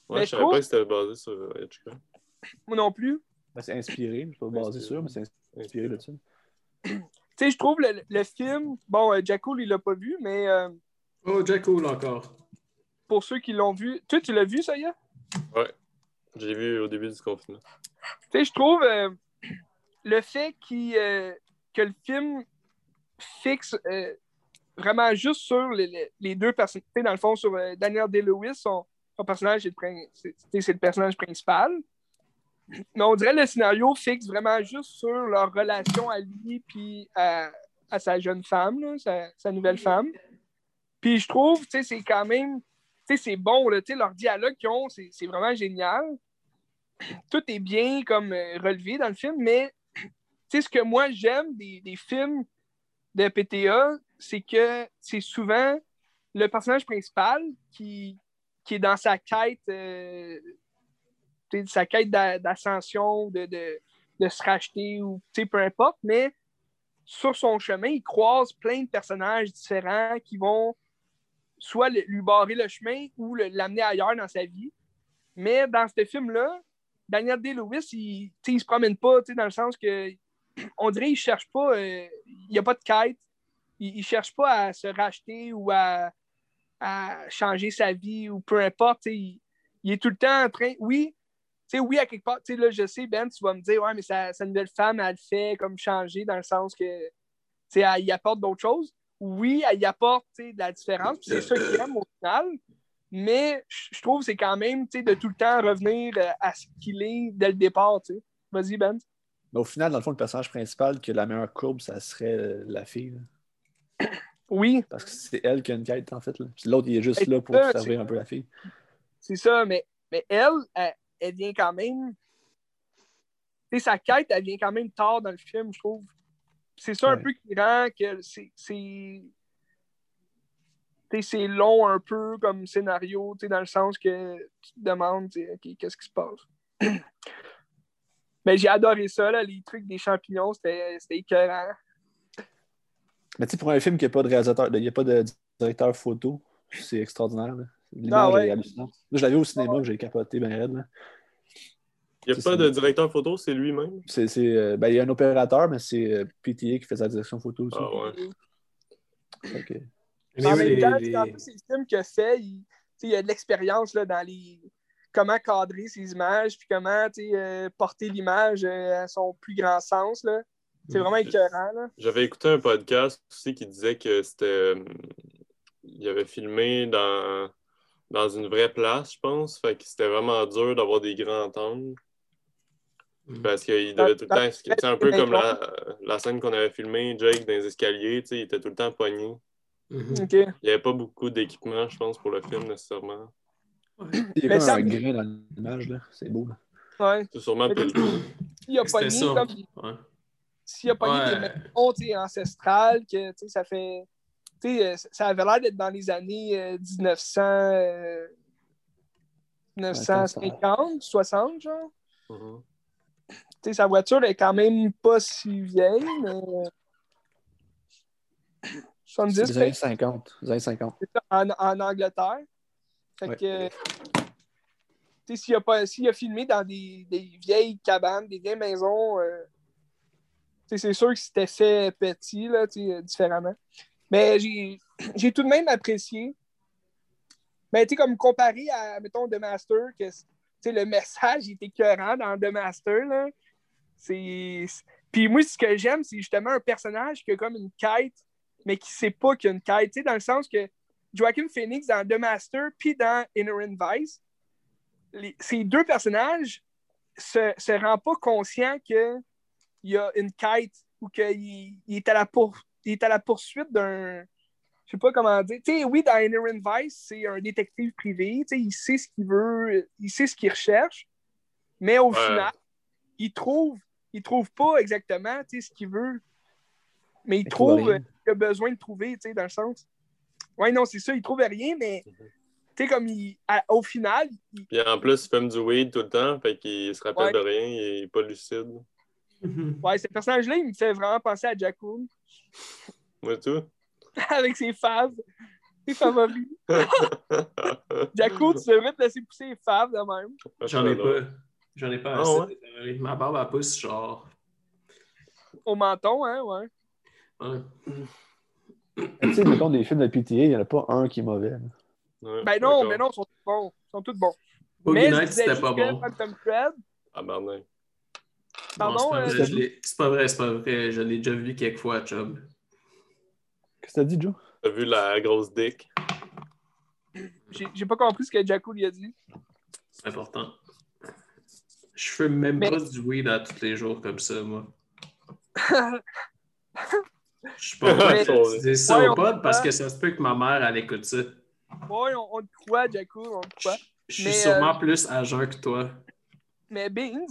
Ouais, Mais je savais trouve- pas que c'était basé sur euh, Hitchcock. Moi non plus. Ben, c'est inspiré, je suis pas basé sur, mais c'est inspiré de ça. Tu sais, je trouve le, le film. Bon, euh, Jacko, il l'a pas vu, mais euh, Oh, Jack Cool encore. pour ceux qui l'ont vu. Toi, tu l'as vu, ça y est? J'ai vu au début du confinement. Tu sais, je trouve euh, le fait qu'il, euh, que le film fixe euh, vraiment juste sur les, les- deux sais, dans le fond, sur euh, Daniel Day-Lewis, son, son personnage, le, c'est, c'est le personnage principal. Mais on dirait que le scénario fixe vraiment juste sur leur relation à lui puis à, sa jeune femme, sa, nouvelle femme. Puis je trouve, c'est quand même, c'est bon, leur dialogue qu'ils ont, c'est, vraiment génial tout est bien comme euh, relevé dans le film, mais ce que moi j'aime des, des films de PTA, c'est que c'est souvent le personnage principal qui, qui est dans sa quête, euh, sa quête d'a- d'ascension, de, de, se racheter ou peu importe, mais sur son chemin, il croise plein de personnages différents qui vont soit lui barrer le chemin ou l'amener ailleurs dans sa vie. Mais dans ce film-là, Daniel Day-Lewis, il, il se promène pas, dans le sens que <clears throat> on dirait qu'il cherche pas, euh, il n'y a pas de quête, il, il cherche pas à se racheter ou à, à changer sa vie ou peu importe, il, est tout le temps en train, oui, oui, à quelque part, là, je sais, Ben, tu vas me dire, ouais, mais sa, sa nouvelle femme, elle le fait comme changer dans le sens que, elle y apporte d'autres choses. Oui, elle y apporte, de la différence, c'est ça qu'il aime au final. Mais je trouve que c'est quand même de tout le temps revenir euh, à ce qu'il est dès le départ. Vas-y, Ben. Mais au final, dans le fond, le personnage principal qui a la meilleure courbe, ça serait euh, la fille. Oui, Parce que c'est elle qui a une quête, en fait. là. Puis l'autre, il est juste là pour ça, servir un peu la fille. c'est ça, mais, mais elle, elle, elle vient quand même. Tu sais, sa quête, elle vient quand même tard dans le film, je trouve. C'est ça un peu qui rend que c'est. c'est- tu sais, c'est long un peu comme scénario, dans le sens que tu te demandes, tu sais, OK, qu'est-ce qui se passe? <clears throat> Mais j'ai adoré ça, là, les trucs des champignons, c'était c'était écœurant. Mais tu sais, pour un film qui n'a pas de réalisateur, il n'y a pas de directeur photo, c'est extraordinaire. L'image Ah ouais. est hallucinante. Là, je l'avais vu au cinéma, j'ai capoté ben raide. là. Il n'y a pas de directeur photo, c'est lui-même? C'est, c'est, euh, ben, il y a un opérateur, mais c'est euh, PTA qui fait sa direction photo aussi. Ah ouais. Que- Mais en même temps, les- c'est le film qu'il a fait, il, tu sais, il y a de l'expérience là, dans les comment cadrer ses images, puis comment tu sais, euh, porter l'image euh, à son plus grand sens. là. C'est vraiment écœurant. Là. J'avais écouté un podcast aussi qui disait que c'était. euh, il avait filmé dans, dans une vraie place, je pense. Fait que c'était vraiment dur d'avoir des grands angles. Mm. Parce qu'il devait tout le temps. C'est un peu comme la, la scène qu'on avait filmée, Jake, dans les escaliers. tu sais, Il était tout le temps pogné. Mhm. OK. Il n'y avait pas beaucoup d'équipement, je pense, pour le film nécessairement. Il y a Mais comme ça- un grain dans l'image, là. C'est beau. Là. Ouais. C'est sûrement plus S'il a pogné, comme, Ouais. S'il a pogné Ouais. des maisons ancestrales, que tu sais, ça fait. tu sais, euh, ça avait l'air d'être dans les années euh, 1900, euh, 1950, 60, genre. Mhm. Tu sais, sa voiture est quand même pas si vieille, mais. C'est 70, les années 50. Les années 50. c'est ça, en, en Angleterre. Fait Ouais. que. Tu sais, s'il a, pas- s'il a filmé dans des, des vieilles cabanes, des vieilles maisons, euh, c'est sûr que c'était fait petit, là, différemment. Mais <clears throat> j'ai tout de même apprécié. Mais tu comme comparé à, mettons, The Master, que le message était écœurant dans The Master, là. Puis moi, ce que j'aime, c'est justement un personnage qui a comme une quête, mais qui sait pas qu'il y a une quête. Dans le sens que Joaquin Phoenix dans The Master puis dans Inherent Vice, ces deux personnages se, se rendent pas conscients qu'il y a une quête ou qu'il il est, à la pour- il est à la poursuite d'un. Je sais pas comment dire. Tu sais, oui, dans Inherent Vice, c'est un détective privé. Tu sais, il sait ce qu'il veut, il sait ce qu'il recherche. Mais au Ouais. final, il trouve, il trouve pas exactement tu sais, ce qu'il veut. Mais il Il trouve euh, qu'il a besoin de trouver, tu sais, dans le sens. Ouais, non, c'est ça, il trouve rien, mais tu sais, comme il, à- au final, il- Puis en plus, il fume du weed tout le temps, fait qu'il se rappelle Ouais. de rien, il est pas lucide. Ouais, ce personnage-là, il me fait vraiment penser à Jakun Moi, tout. <laughs> avec ses faves, ses favoris. <laughs> Jakun, tu devrais te laisser pousser les faves de même. J'en ai pas. J'en ai pas Ah, assez. ouais? Ma barbe, elle pousse genre. Au menton, hein, ouais. Ouais. Tu sais, mettons des films de PTA, il n'y en a pas un qui est mauvais. Ouais, Ben non, mais non, ils sont tous bons. Ils sont tous bons. Boogie mais c'était pas bon. Phantom Thread, Ah, ben Pardon, Non, c'est pas euh, c'est pas vrai, c'est pas vrai. Je l'ai déjà vu quelques fois, Chubb. Qu'est-ce que t'as dit, Joe? T'as vu la grosse dick? j'ai j'ai pas compris ce que Jakun lui a dit. C'est important. Je fume même Mais- pas du weed à tous les jours comme ça, moi. <laughs> Je suis pas prêt à utiliser ça Ouais, au pod parce que ça se peut que ma mère, elle écoute ça. ouais, on, on te croit, Jakun, on te Je croit. je suis sûrement plus à jeun que toi. Mais Beans,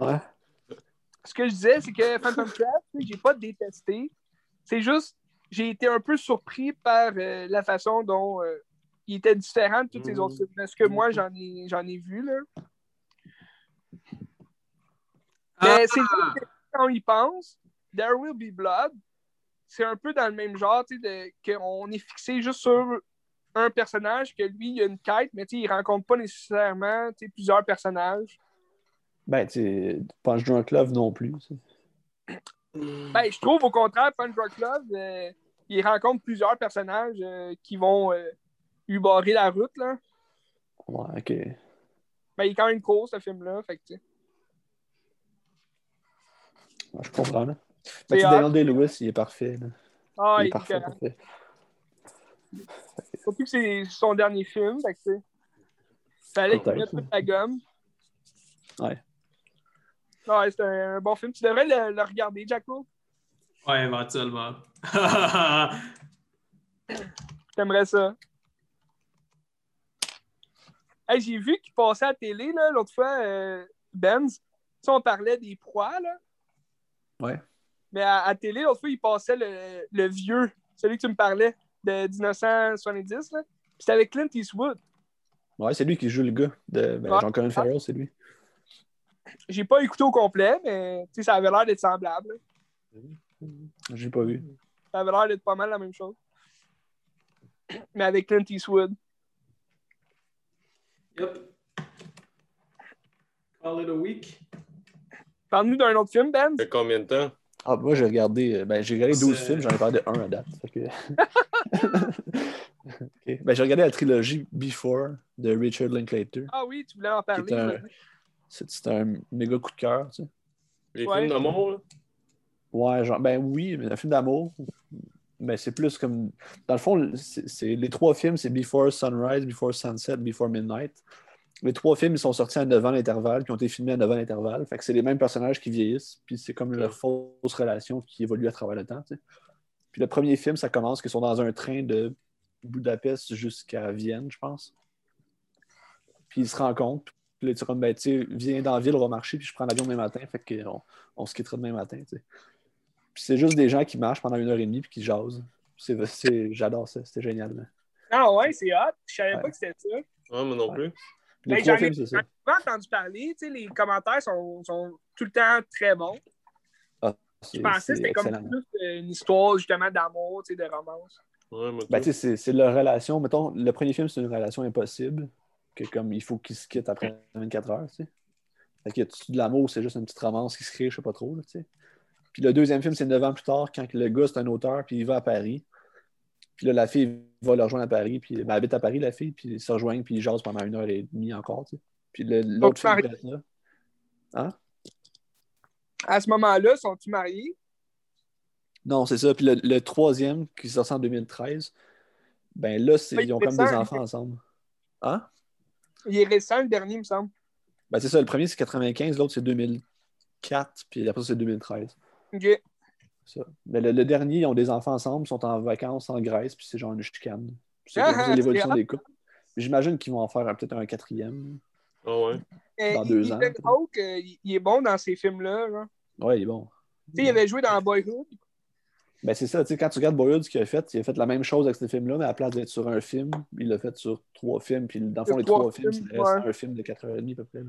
Ouais. Ce que je disais, c'est que Phantom sais, j'ai pas détesté. C'est juste, j'ai été un peu surpris par euh, la façon dont euh, il était différent de tous ces Mhm. autres films. Ce que moi, j'en ai, j'en ai vu, là? Ah! Mais c'est sûr que quand y pense, There Will Be Blood, c'est un peu dans le même genre, tu sais, qu'on est fixé juste sur un personnage, que lui, il a une quête, mais tu sais, il rencontre pas nécessairement tu sais, plusieurs personnages. Ben, tu sais, Punch Drunk Love non plus. sais. Ben, je trouve au contraire, Punch Drunk Love, euh, il rencontre plusieurs personnages euh, qui vont euh, lui barrer la route. Là. Ouais, ok. Ben, il est quand même court, ce film-là. Fait que, tu sais. Ouais, je comprends, là. C'est Ben, tu sais, hot. Daniel Day-Lewis, il est parfait. là. ah, il il est parfait. Surtout que c'est son dernier film. Fait que, tu sais, fallait qu'il mette toute la gomme. Ouais. Ouais, c'est un, un bon film. Tu devrais le, le regarder, Jacko. Ouais, éventuellement. <laughs> T'aimerais ça. Hey, J'ai vu qu'il passait à la télé là, l'autre fois, euh, Benz. Tu sais, on parlait des proies, là. Ouais. Mais à, à télé, l'autre fois, il passait le, le vieux, celui que tu me parlais, de 1970. Là. Puis C'était avec Clint Eastwood. Ouais, c'est lui qui joue le gars de ben, Ouais. Jean-Colin Farrell, c'est lui. J'ai pas écouté au complet, mais tu sais, ça avait l'air d'être semblable. là. J'ai pas vu. Ça avait l'air d'être pas mal la même chose. Mais avec Clint Eastwood. Yep. Call it a week. Parle-nous d'un autre film, Ben? Ça fait combien de temps? Ah, moi, j'ai regardé, euh, ben, j'ai regardé 12 C'est- films, j'en ai parlé de 1 à date. que- <laughs> ben, j'ai regardé la trilogie Before de Richard Linklater. Ah oui, tu voulais en parler. C'est un méga coup de cœur, tu sais. Les Ouais. films d'amour, là? Ouais, genre, ben oui, mais un film d'amour. Mais c'est plus comme. Dans le fond, c'est c'est- les trois films, c'est Before Sunrise, Before Sunset, Before Midnight. Les trois films, ils sont sortis à 9 ans d'intervalle, puis ont été filmés à 9 ans d'intervalle. Fait que c'est les mêmes personnages qui vieillissent, puis c'est comme leur fausse relation qui évolue à travers le temps. tu sais. Puis le premier film, ça commence qu'ils sont dans un train de Budapest jusqu'à Vienne, je pense. Puis ils se rencontrent. Puis là, tu es comme, ben, tu sais, viens dans la ville, on va marcher, puis je prends l'avion demain matin. Fait qu'on on se quittera demain matin, tu sais. Puis c'est juste des gens qui marchent pendant une heure et demie, puis qui jasent. C'est, c'est- j'adore ça, c'était génial. là. Ah ouais, c'est hot. Je savais Ouais. pas que c'était ça. Ouais, moi non plus. Puis les Ben, trois j'en ai, films, c'est j'en ça. ai entendu parler. Tu sais, les commentaires sont, sont tout le temps très bons. Je C'est, pensais que c'était comme plus euh, une histoire justement d'amour, tu sais, de romance. Ouais, moi Ben, tout. tu sais, c'est, c'est leur relation. Mettons, le premier film, c'est une relation impossible. Que comme il faut qu'ils se quittent après 24 heures, tu sais. Fait de l'amour, c'est juste une petite romance qui se crée, je sais pas trop, là, tu sais. Puis le deuxième film, c'est 9 ans plus tard, quand le gars, c'est un auteur, puis il va à Paris. Puis là, la fille va le rejoindre à Paris, puis ben, elle habite à Paris, la fille, puis ils se rejoignent, puis ils jasent pendant une heure et demie encore, tu sais. Puis le- l'autre film, là. Hein? À ce moment-là, sont-ils mariés? Non, c'est ça. Puis le, le troisième, qui est sorti en 2013, ben là, ils ont comme des enfants ensemble. Hein? Il est récent, le dernier, il me semble. Ben c'est ça, le premier c'est 95, l'autre c'est 2004, puis après ça, c'est 2013. OK. Ça. Mais le, le dernier, ils ont des enfants ensemble, ils sont en vacances en Grèce, puis c'est genre une chicane. C'est Ah, l'évolution des couples. J'imagine qu'ils vont en faire peut-être un quatrième. Ah ouais. Euh, Dans il- deux il- ans, il, il est bon dans ces films-là. genre. Ouais, il est bon. Tu sais, il avait joué dans Boyhood. Ben c'est ça, tu sais, quand tu regardes Boyhood, ce qu'il a fait, il a fait la même chose avec ce film-là, mais à la place d'être sur un film, il l'a fait sur trois films, puis dans le fond, les trois trois films, films, ça reste ouais. un film de 4h30 à peu près.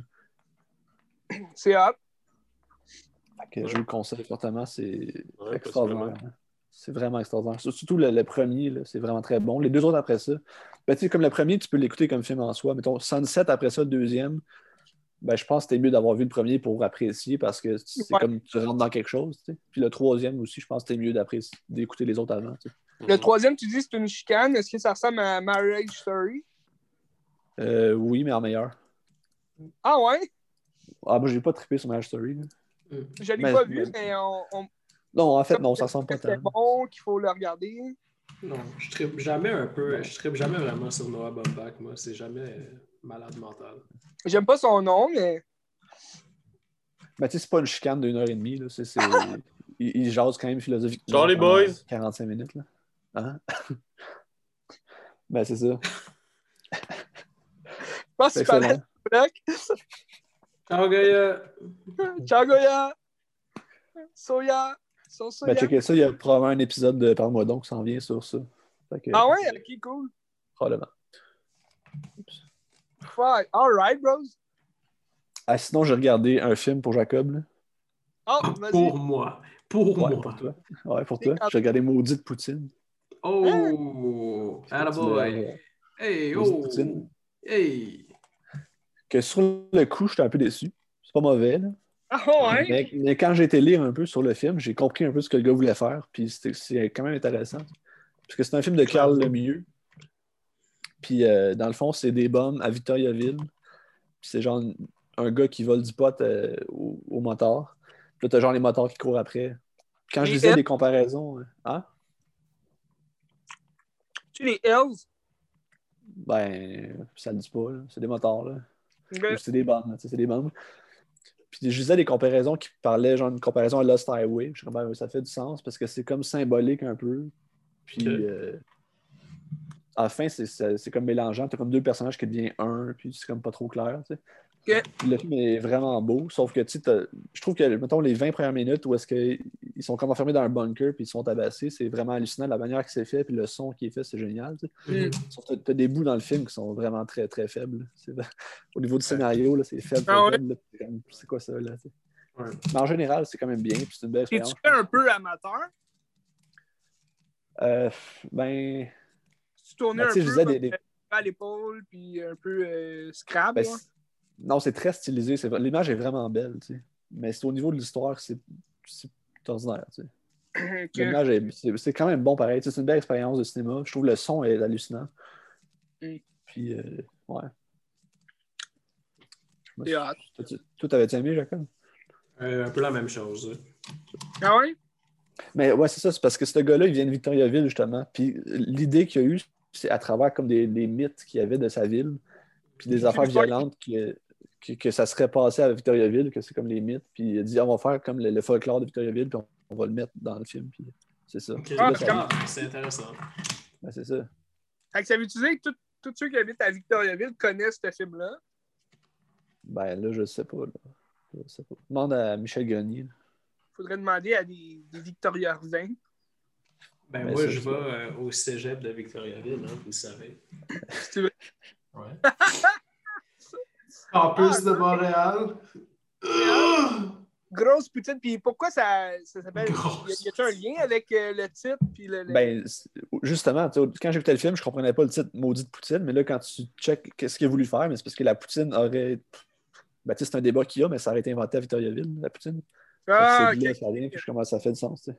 C'est hot. Que je vous le conseille fortement, c'est Ouais, extraordinaire. hein. C'est vraiment extraordinaire. Surtout le, le premier, là, c'est vraiment très bon. Les deux autres après ça, ben, tu sais, comme le premier, tu peux l'écouter comme film en soi. Mettons, Sunset après ça, le deuxième, ben, je pense que c'était mieux d'avoir vu le premier pour apprécier parce que c'est Ouais. comme tu rentres dans quelque chose. tu sais. Puis le troisième aussi, je pense que c'était mieux d'écouter les autres avant. tu sais. Le troisième, tu dis c'est une chicane. Est-ce que ça ressemble à Marriage Story? Euh, oui, mais en meilleur. Ah ouais? Ah, moi, j'ai pas trippé sur Marriage Story. là. Je l'ai pas vu, mais- mais on, on Non, en fait, non, ça ressemble pas c'est tant. bon, qu'il faut le regarder. Non, je tripe jamais un peu, je tripe jamais vraiment sur Noah Baumbach, moi. C'est jamais malade mental. J'aime pas son nom, mais Ben, tu sais, c'est pas une chicane d'une heure et demie. Là. C'est, c'est... <laughs> il, il jase quand même philosophiquement. Ciao, les boys! 45 minutes. Là. Hein? <laughs> ben, c'est ça. je pense C'est qu'il fallait excellent. Black. Ciao, Gaïa! <laughs> Ciao, Goya. Soya. So soya. Ben, checker ça. Il y a probablement un épisode de Parle-moi donc qui s'en vient sur ça. Que, ah ouais? Ok, cool. Probablement. Fuck. Alright, bros. Ah, sinon, j'ai regardé un film pour Jacob. Là. Oh, Ah, vas-y. pour moi. Pour Ouais, moi. pour toi. Ouais, pour toi. J'ai regardé Maudite Poutine. Oh! Tu Attaboy! l'as- Hey, oh! Poutine. Hey! Que sur le coup, j'étais un peu déçu. C'est pas mauvais, là. Ah ouais? Mais, mais quand j'ai été lire un peu sur le film, j'ai compris un peu ce que le gars voulait faire. Puis c'était- c'est quand même intéressant. Parce que c'est un film de Carl Lemieux. Puis euh, dans le fond, c'est des bombes à Victoriaville. Puis c'est genre un gars qui vole du pot euh, au, au motard. Puis là, t'as genre les motards qui courent après. Quand je disais des comparaisons, euh, hein? Tu les Hells? Ben, ça le dit pas. là. C'est des motards. Là. C'est des sais, c'est des bandes. Puis je disais des comparaisons qui parlaient, genre une comparaison à Lost Highway. Je sais pas, ça fait du sens parce que c'est comme symbolique un peu. Puis euh, à la fin, c'est- comme mélangeant. T'as comme deux personnages qui deviennent un, puis c'est comme pas trop clair. tu sais. Le film est vraiment beau, sauf que tu je trouve que, mettons, les 20 premières minutes où est-ce qu'ils sont comme enfermés dans un bunker puis ils sont tabassés, c'est vraiment hallucinant. La manière que c'est fait, puis le son qui est fait, c'est génial. tu sais. Mm. Sauf que t'as des bouts dans le film qui sont vraiment très, très faibles. <laughs> Au niveau du scénario, c'est faible. Ah faible. C'est quoi ça, là? tu sais? Ouais. Mais en général, c'est quand même bien, puis c'est une belle expérience. Es-tu un peu amateur? Euh, ben, Tu tournais Ben, un peu je disais comme, des- des- à l'épaule, puis un peu euh, scrap. ben, non, c'est très stylisé. c'est- L'image est vraiment belle, tu sais. Mais c'est au niveau de l'histoire, c'est c'est ordinaire, tu sais. Ok. L'image est- c'est c'est quand même bon pareil. tu sais, C'est une belle expérience de cinéma. Je trouve le son est hallucinant. Mm. Puis, euh, ouais. Toi, Toi, t'avais-tu aimé, Jacob? Euh, un peu la même chose. Ah ouais? Mais ouais, c'est ça, c'est parce que ce gars-là, il vient de Victoriaville, justement. Puis l'idée qu'il y a eu, c'est à travers comme des, des mythes qu'il y avait de sa ville, puis des affaires violentes que, que, que ça serait passé à Victoriaville, que c'est comme les mythes. Puis il a dit, on va faire comme le, le folklore de Victoriaville, puis on, on va le mettre dans le film. Puis c'est ça. Ah, c'est Ah, intéressant. ben, c'est ça. Fait que ça veut dire que tous ceux qui habitent à Victoriaville connaissent ce film-là? Ben là, je sais pas. Là. Je sais pas. Demande à Michel Grenier. là. Faudrait demander à des, des. Ben, Mais moi, je vais euh, au cégep de Victoriaville, hein, vous le savez. Ouais. <laughs> Campus de Montréal. Grosse poutine. Puis pourquoi ça, ça s'appelle. Grosse Y a- Y a un lien avec euh, le titre? Puis le, le- Ben, justement, quand j'écoutais le film, je comprenais pas le titre Maudite Poutine, mais là, quand tu check qu'est-ce qu'il a voulu faire, mais c'est parce que la poutine aurait. Ben, c'est un débat qu'il y a, mais ça aurait été inventé à Victoriaville, la poutine. ah, Fait que c'est de ok. là, ça vient, puis je commence, ça fait du sens, tu sais.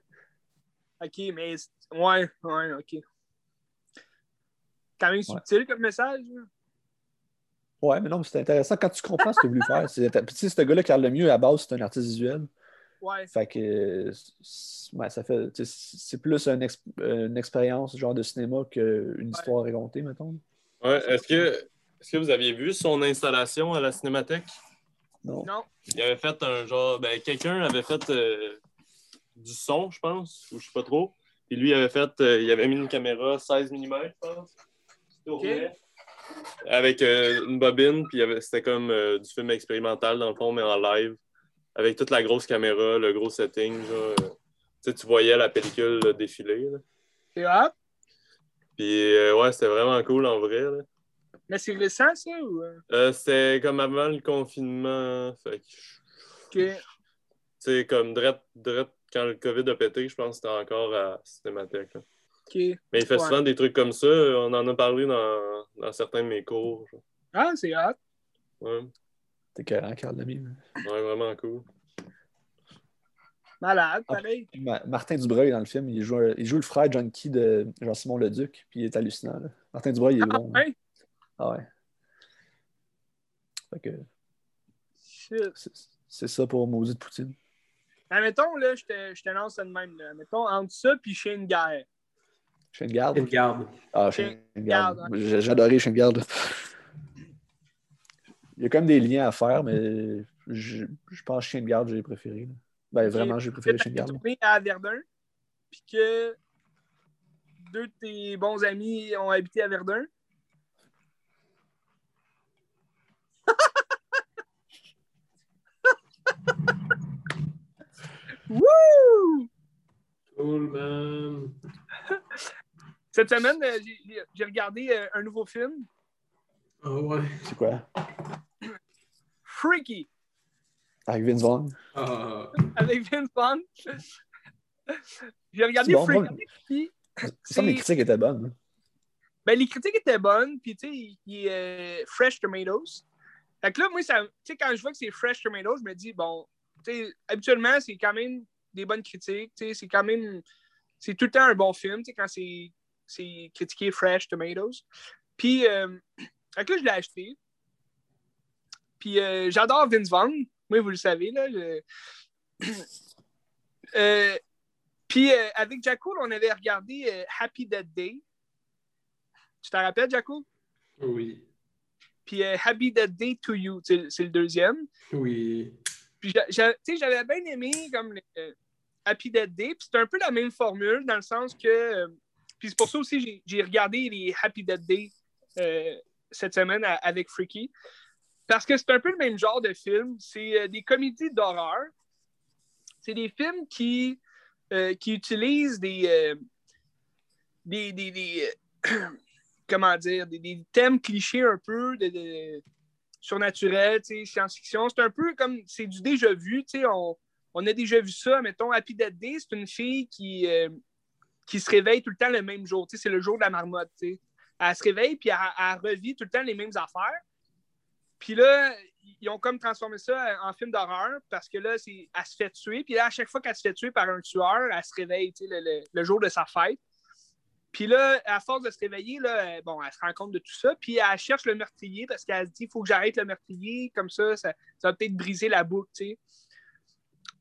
Ok, mais. c'est- Ouais, ouais, ok. Quand même subtil comme message. là. Ouais, mais non, mais c'est intéressant quand tu comprends ce qu'il a voulu faire. C'est- Puis tu sais, ce gars-là, Carl Lemieux, à la base, c'est un artiste visuel. Ouais. Fait que c'est- ouais, ça fait. tu sais, C'est plus une, ex- une expérience genre de cinéma qu'une histoire racontée, mettons. Ouais, est-ce que, est-ce que vous aviez vu son installation à la Cinémathèque? Non. Non. Il avait fait un genre. Ben, quelqu'un avait fait euh, du son, je pense, ou je sais pas trop. Puis lui, il avait fait. euh, il avait mis une caméra 16 mm, je pense. Avec euh, une bobine, puis c'était comme euh, du film expérimental, dans le fond, mais en live. Avec toute la grosse caméra, le gros setting. Genre, tu voyais la pellicule là, défiler. C'est hot. Puis ouais, c'était vraiment cool en vrai. là. Mais c'est récent, ça? Ou... c'était comme avant le confinement. Fait que, tu Ok. sais, comme direct quand le COVID a pété, je pense que c'était encore à Cinémathèque. là. Ok. Mais il fait Ouais. souvent des trucs comme ça. On en a parlé dans, dans certains de mes cours. genre. Ah, c'est hot. Ouais, T'es carré, Carl Lamy. ouais, vraiment cool. Malade, Ah. pareil. Ma- Martin Dubreuil, dans le film, il joue, un- il joue le frère junkie de Jean-Simon Leduc, puis il est hallucinant. là. Martin Dubreuil, il est Ah, bon. ouais? Ah ouais. Fait que c'est- ça pour Maudit de Poutine. Ah, mettons, là, je te, je te lance ça de même. Là. Mettons, entre ça puis une guerre. Chien de garde? Une garde. Ah, adoré Chien de garde. Il y a quand même des liens à faire, mais je, je pense Chien de garde, j'ai préféré. là. Ben, vraiment, j'ai préféré que Chien de t'as garde. tourné à Verdun, puis que deux de tes bons amis ont habité à Verdun? Wouh! Cool, man. <laughs> Cette semaine, euh, j'ai- regardé euh, un nouveau film, Ah ouais. C'est quoi? Freaky, Avec Vince Vaughn. Ah. avec Vince Vaughn. <laughs> J'ai regardé bon, Freaky, que les critiques étaient bonnes. Ben, les critiques étaient bonnes, puis tu sais, il, est euh, Fresh Tomatoes. Fait que là, moi, ça- tu sais, quand je vois que c'est Fresh Tomatoes, je me dis, bon, habituellement, c'est quand même des bonnes critiques, c'est quand même, c'est tout le temps un bon film, quand c'est critiqué Fresh Tomatoes. Puis, euh, là, je l'ai acheté. Puis, euh, j'adore Vince Vaughn. Moi, vous le savez, là. je- <coughs> Euh, puis, euh, avec Jaco, on avait regardé Happy Dead Day. Tu t'en rappelles, Jaco? Oui. Puis Happy Dead Day to You, c'est le deuxième. Oui. Puis j'avais bien aimé comme euh, Happy Dead Day. Puis c'est un peu la même formule dans le sens que. euh, puis c'est pour ça aussi j'ai regardé les Happy Dead Day euh, cette semaine avec Freaky. Parce que c'est un peu le même genre de film. C'est des comédies d'horreur. C'est des films qui, qui utilisent des, des, des- <clears throat> comment dire, des, thèmes clichés un peu de surnaturel, science-fiction. C'est un peu comme, c'est du déjà vu, on, on a déjà vu ça. Mettons, Happy Dead Day, c'est une fille qui, euh, qui se réveille tout le temps le même jour, c'est le jour de la marmotte. Elle se réveille, puis elle, revit tout le temps les mêmes affaires. Puis là, ils ont comme transformé ça en film d'horreur parce que là, elle se fait tuer. Puis là, à chaque fois qu'elle se fait tuer par un tueur, elle se réveille le- le jour de sa fête. Puis là, à force de se réveiller, là, euh, bon, elle se rend compte de tout ça. Puis elle cherche le meurtrier parce qu'elle se dit il faut que j'arrête le meurtrier. Comme ça, ça, va peut-être briser la boucle. tu sais.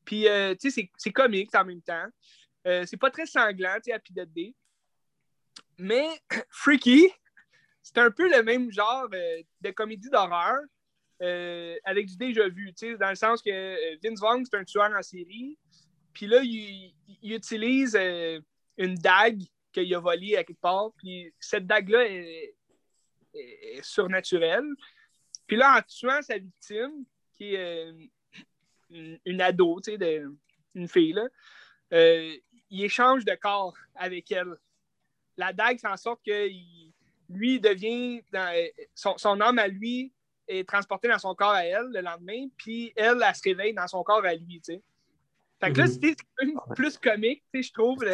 Puis, euh, tu sais, c'est, c'est comique en même temps. Euh, c'est pas très sanglant, tu sais, Happy Dead Day. Mais <clears throat> Freaky, c'est un peu le même genre euh, de comédie d'horreur euh, avec du déjà vu, tu sais, dans le sens que euh, Vince Vaughn, c'est un tueur en série. Puis là, il, il utilise euh, une dague qu'il a volée à quelque part. Puis cette dague-là est, est- est surnaturelle. Puis là, en tuant sa victime, qui est euh, une, une ado, tu sais, de- une fille, là, euh, il échange de corps avec elle. La dague fait en sorte que il- lui devient, dans- son, son âme à lui est transportée dans son corps à elle le lendemain, puis elle, elle se réveille dans son corps à lui, tu sais. Fait que là, Mhm. c'était plus comique, tu sais, je trouve,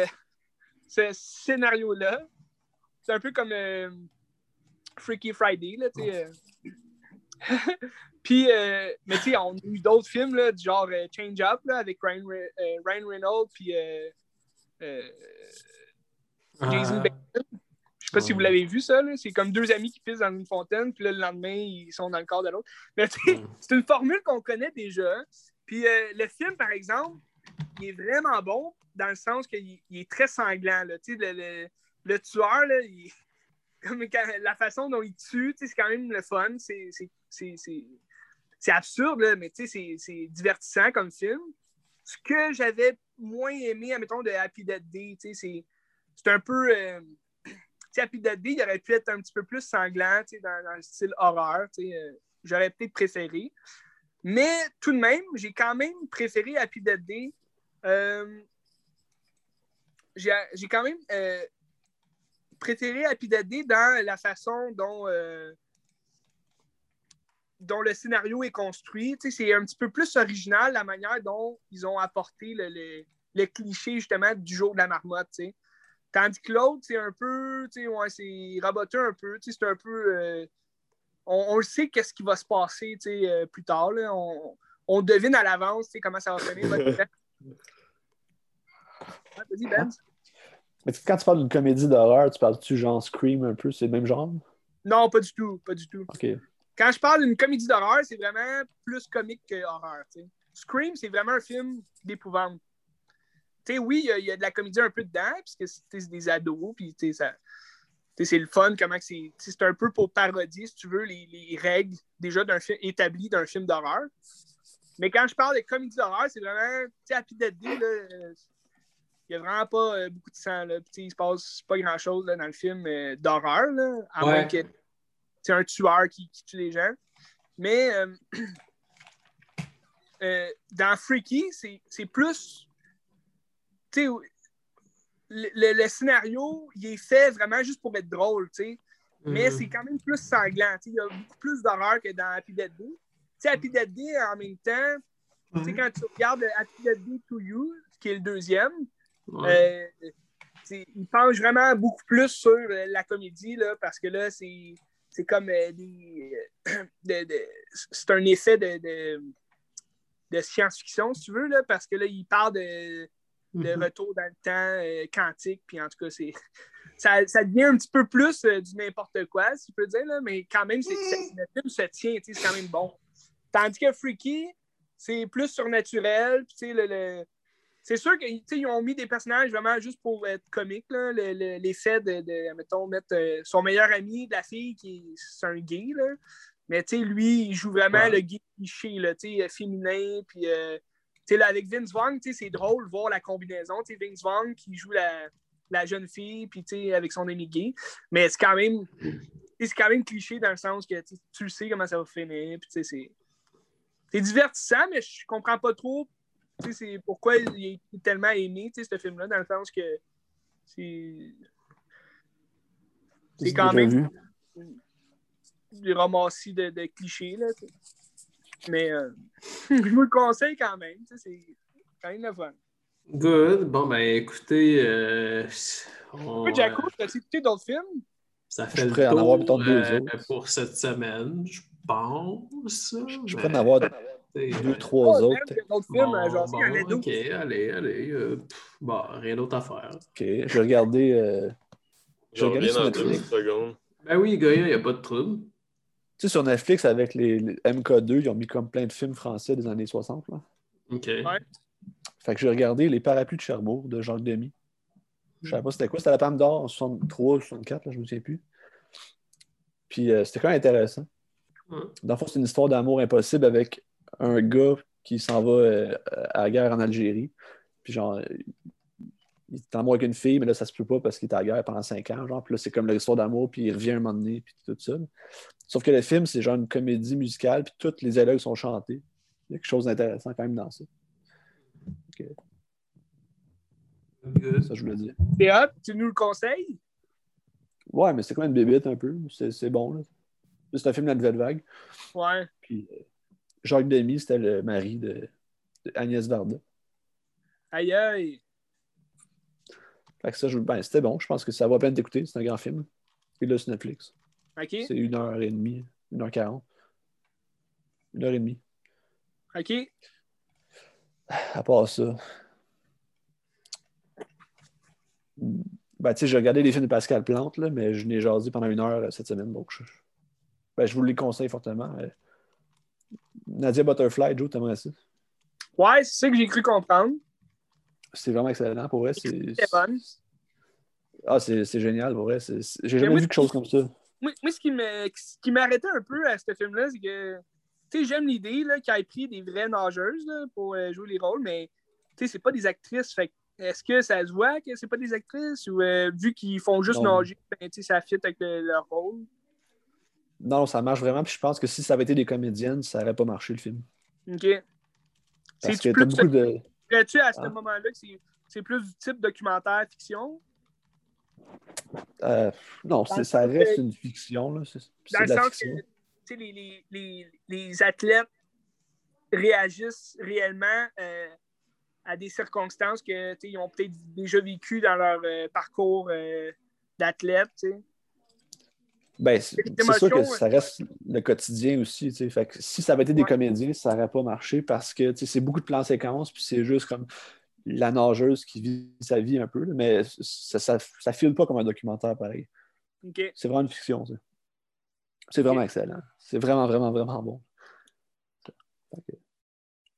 ce scénario-là. C'est un peu comme euh, Freaky Friday, là, tu sais. euh. <laughs> Puis, euh, mais tu sais, on a eu d'autres films, là, du genre euh, Change Up, là, avec Ryan, Re- Ryan Reynolds, puis Jason. Bateman. Je sais pas si vous l'avez vu, ça. là. C'est comme deux amis qui pissent dans une fontaine, puis là, le lendemain, ils sont dans le corps de l'autre. Mais tu sais, c'est une formule qu'on connaît déjà. Puis euh, le film, par exemple, il est vraiment bon dans le sens qu'il il est très sanglant. Là. Le, le, le tueur, là, <laughs> la façon dont il tue, c'est quand même le fun. C'est- absurde, là, mais c'est- divertissant comme film. Ce que j'avais moins aimé, admettons, de Happy Dead Day, c'est un peu. euh, <clears throat> Happy Dead Day, il aurait pu être un petit peu plus sanglant, dans, dans le style horreur. euh, J'aurais peut-être préféré. Mais tout de même, j'ai quand même préféré Happy Dead Day. Euh, j'ai quand même euh, préféré Happy Dead Day dans la façon dont, euh, dont le scénario est construit. C'est un petit peu plus original la manière dont ils ont apporté le, le- le cliché justement du jour de la marmotte. Tandis que l'autre, c'est un peu, ouais, c'est raboté un peu. C'est un peu. euh, on, on le sait qu'est-ce qui va se passer euh, plus tard. là. On, on devine à l'avance comment ça va finir. <laughs> Vas-y, Ben. Mais quand tu parles d'une comédie d'horreur, tu parles-tu genre Scream un peu, c'est le même genre? Non, pas du tout. Pas du tout. Ok. Quand je parle d'une comédie d'horreur, c'est vraiment plus comique que horreur. Scream, c'est vraiment un film d'épouvante. Tu sais, oui, il y a- il y, a de la comédie un peu dedans, puisque c'est des ados, puis tu sais, ça. tu sais, C'est le fun, comment c'est. C'est un peu pour parodier, si tu veux, les, les règles déjà d'un film établi d'un film d'horreur. Mais quand je parle de comédie d'horreur, c'est vraiment, tu sais, à il n'y a vraiment pas euh, beaucoup de sang. Là. Il se passe pas grand-chose dans le film euh, d'horreur, à moins que c'est un tueur qui, tue les gens. Mais euh, <clears throat> dans Freaky, c'est plus. Le, le, le, scénario, il est fait vraiment juste pour être drôle, tu sais. Mais mhm. c'est quand même plus sanglant. Il y a beaucoup plus d'horreur que dans Happy Dead 2 sais, Happy Dead Day, en même temps, tu sais, quand tu regardes Happy Dead Day to You, qui est le deuxième, Ouais. euh, il penche vraiment beaucoup plus sur euh, la comédie, là, parce que là, c'est c'est comme euh, des. euh, de- de- c'est un effet de, de, de science-fiction, si tu veux, là, parce que là, il parle de, Mhm. retour dans le temps euh, quantique, puis en tout cas, c'est. <laughs> Ça, ça devient un petit peu plus du n'importe quoi, si je peux dire, là, mais quand même, c'est, le film se tient, tu c'est quand même bon. Tandis que Freaky, c'est plus surnaturel, puis le, le- c'est sûr qu'ils ont mis des personnages vraiment juste pour être comiques, là, le- de, de, mettons, mettre euh, son meilleur ami de la fille, qui est, un gay, là. mais lui, il joue vraiment Ouais. le gay cliché, là, féminin, puis euh, là, avec Vince Vaughn, c'est drôle de voir la combinaison, Vince Vaughn qui joue la, la jeune fille, puis avec son ami gay, mais c'est quand même, c'est quand même cliché dans le sens que tu sais, tu le sais comment ça va finir, puis tu sais, c'est c'est divertissant, mais je comprends pas trop tu sais, c'est pourquoi il est tellement aimé, tu sais, ce film-là, dans le sens que c'est. C'est quand même des ramassis de, de clichés, là, tu. Mais euh, je vous le conseille quand même, tu sais, c'est quand même le fun. Good. Bon, ben écoutez, euh, on- Toi, Jaco, as-tu écouté d'autres films? ça fait Je le pourrais en tour avoir, euh, autres. pour cette semaine, je pense. Je peux en avoir t'sais, deux, euh, trois Oh, autres. bon, ok, allez, allez. euh, pff, bon, rien d'autre à faire. Ok, je vais regarder. euh, Je J'ai regardé reviens sur dans deux Netflix. secondes. Ben oui, Goya, il n'y a pas de trouble. Tu sais, sur Netflix, avec les, les MK2, ils ont mis comme plein de films français des années 60. Là. OK. Ouais. Fait que j'ai regardé Les Parapluies de Cherbourg de Jacques Demy. Je savais pas c'était quoi. C'était la Palme d'Or en 63 64, là, je me souviens plus. Puis euh, c'était quand même intéressant. Dans le fond, c'est une histoire d'amour impossible avec un gars qui s'en va euh, à la guerre en Algérie. Puis genre, il est en amour avec une fille, mais là, ça se peut pas parce qu'il est à la guerre pendant cinq ans. Genre, puis là, c'est comme l'histoire d'amour, puis il revient un moment donné, puis tout ça. Sauf que le film, c'est genre une comédie musicale, puis tous les dialogues sont chantés. Il y a quelque chose d'intéressant quand même dans ça. Good. Ça, je voulais dire. C'est hot, tu nous le conseilles? Ouais, mais c'est quand même une bébête un peu. C'est c'est bon. là. C'est un film de la nouvelle vague. Ouais. Puis euh, Jacques Demy, c'était le mari de, de Agnès Varda. Aïe aïe. Fait que ça, je- ben, c'était bon. Je pense que ça vaut la peine d'écouter. C'est un grand film. Puis là, sur Netflix. OK. C'est une heure et demie, une heure quarante. Une heure et demie. OK. À part ça. Ben, tu sais, j'ai regardé les films de Pascal Plante, là, mais je n'ai jasé pendant une heure euh, cette semaine. Donc, je, ben, je vous les conseille fortement. Euh, Nadia Butterfly, Joe, t'aimerais ça? Ouais, c'est ça que j'ai cru comprendre. C'est vraiment excellent. Pour vrai, c'est. Bonne. Ah, c'est génial, pour vrai. J'ai Mais jamais moi, vu quelque chose comme ça. Moi, moi, ce qui m'arrêtait un peu à ce film-là, c'est que, tu sais, j'aime l'idée qu'il ait pris des vraies nageuses là, pour euh, jouer les rôles, mais, tu sais, c'est pas des actrices. Fait est-ce que ça se voit que c'est pas des actrices? Ou euh, vu qu'ils font juste Non. nager, ben, ça fit avec le- leur rôle? Non, ça marche vraiment. Puis je pense que si ça avait été des comédiennes, ça aurait pas marché le film. OK. Parce que t'as plus- beaucoup de. Dirais-tu à ce Ah. moment-là que c'est- c'est plus du type documentaire fiction? euh, non, ça reste que- une fiction. Là. C'est Dans le sens que fiction. tu sais, les, les, les, les athlètes réagissent réellement euh, à des circonstances que tu sais, ils ont peut-être déjà vécues dans leur euh, parcours d'athlète. Ben, c'est sûr que ça reste le quotidien aussi. Fait que si ça avait été des Ouais. comédiens, ça n'aurait pas marché parce que c'est beaucoup de plans séquences, puis c'est juste comme la nageuse qui vit sa vie un peu. mais ça, ça, ça file pas comme un documentaire pareil. C'est vraiment une fiction. ça. C'est vraiment excellent. C'est vraiment, vraiment, vraiment bon.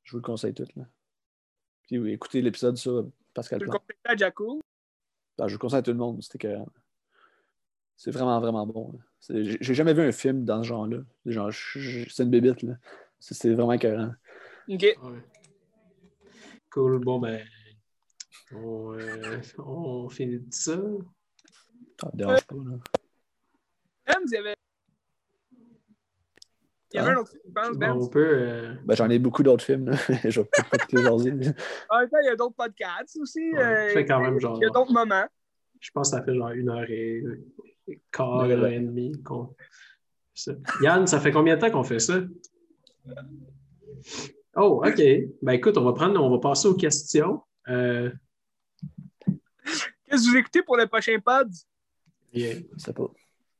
Je vous le conseille tout. Là. Puis oui, écoutez l'épisode sur Pascal Tu le Plante. conseilles à Jaco? Ah, je le conseille à tout le monde. C'était que c'est vraiment, vraiment bon. là. J'ai jamais vu un film dans ce genre-là. Genre, c'est une bébite. là. C'est vraiment écœurant. OK. Ouais. Cool. Bon, ben, on, euh, on finit de ça. Ça me dérange pas. Là. Em, il y avait. Il y avait Ah. un autre film, je pense, Ben. euh, Ben, J'en ai beaucoup d'autres films. là. <laughs> je vais pas tous les jaser. En même temps, il y a d'autres podcasts aussi. Ouais, euh, quand même genre- Il y a d'autres moments. je pense que ça fait genre une heure et et quart, heure et demie. Yann, ça fait combien de temps qu'on fait ça? Oh, OK. Ben écoute, on va prendre, on va passer aux questions. Euh, Qu'est-ce que vous écoutez pour le prochain pod? bien. Je sais pas.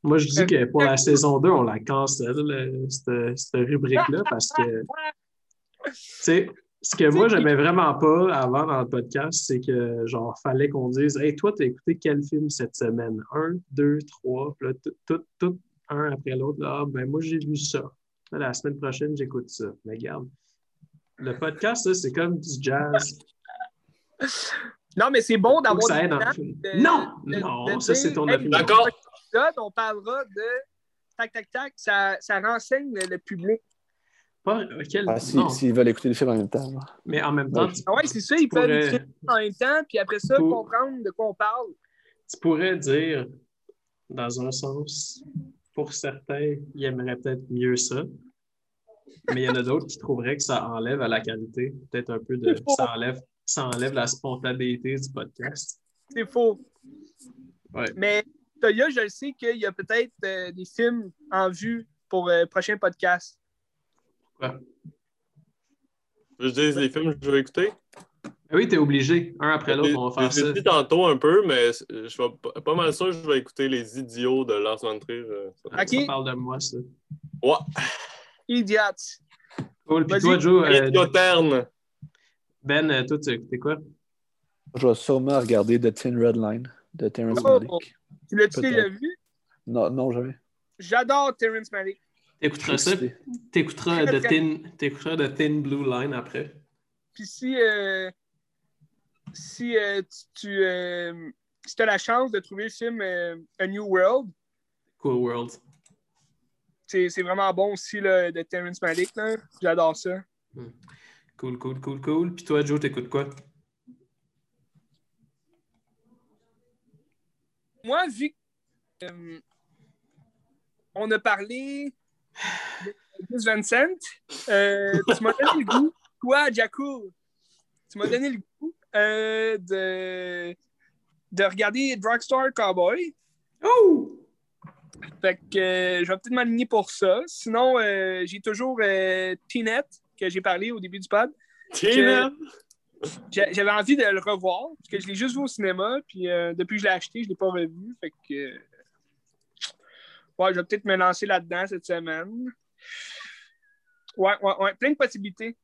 Moi, je dis que pour la saison 2, on la cancelle, le- cette, cette rubrique-là, parce que, tu sais, ce que moi, j'aimais vraiment pas avant dans le podcast, c'est que, genre, fallait qu'on dise, hey, toi, t'as écouté quel film cette semaine? Un, deux, trois, puis là, tout, tout, tout, un après l'autre. Là, Ah, ben, moi, j'ai vu ça. Là, la semaine prochaine, j'écoute ça. Mais regarde, le podcast, c'est comme du jazz. <laughs> Non, mais c'est bon d'avoir ça aide en film. de- Non! de- Non, de ça, c'est ton hey, opinion. D'accord. on parlera de tac, tac, tac. Ça, ça renseigne le public. Pas, euh, quel- Ah, si- non. S'ils veulent écouter des films en même temps. Mais en même temps, Ouais. tu, Ah ouais, c'est ça, ils peuvent écrire en même temps, puis après ça, Pour- comprendre de quoi on parle. tu pourrais dire, dans un sens, pour certains, ils aimeraient peut-être mieux ça. Mais il y en a d'autres qui trouveraient que ça enlève à la qualité. Peut-être un peu de. Ça enlève, ça enlève la spontanéité du podcast. C'est faux. Ouais. Mais Toya, je le sais qu'il y a peut-être euh, des films en vue pour le prochain podcast. Je dis les films que je vais écouter. Ah oui, t'es obligé. Un après l'autre, on va faire Je ça. l'ai dit tantôt un peu, mais je vais pas- pas mal sûr que je vais écouter Les Idiots de Lars von Trier. euh, ça. Ça Ok. parle de moi, ça. Ouais. Idiots. Cool. Puis toi, Joe, euh, Idioterne. Ben, euh, toi, tu as écouté quoi? Je vais sûrement regarder The Tin Red Line de Terrence Oh. Malick. Tu l'as-tu déjà vu? Non, non, jamais. J'adore Terrence Malick. T'écouteras ça, t'écouteras <laughs> très- Thin, t'écouteras de Thin Blue Line après. Puis si, euh, si euh, tu, euh, si as la chance de trouver le film euh, A New World, Cool World. c'est c'est vraiment bon aussi là, de Terrence Malick. là. J'adore ça. Cool, cool, cool, cool. Puis toi, Joe, t'écoutes quoi? Moi, vu qu'on on a parlé Gus Vincent, euh, tu m'as donné le goût, toi, Jacoul, tu m'as donné le goût euh, de, de regarder Drugstore Cowboy. Oh! Fait que euh, je vais peut-être m'aligner pour ça. Sinon, j'ai toujours T-Net, que j'ai parlé au début du pod. Tina. J'a- J'avais envie de le revoir, parce que je l'ai juste vu au cinéma, puis depuis que je l'ai acheté, je ne l'ai pas revu. Fait que. Ouais, je vais peut-être me lancer là-dedans cette semaine. Ouais, ouais, ouais. Plein de possibilités.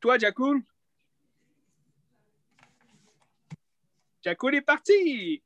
Toi, Jacoul? Jacoul est parti!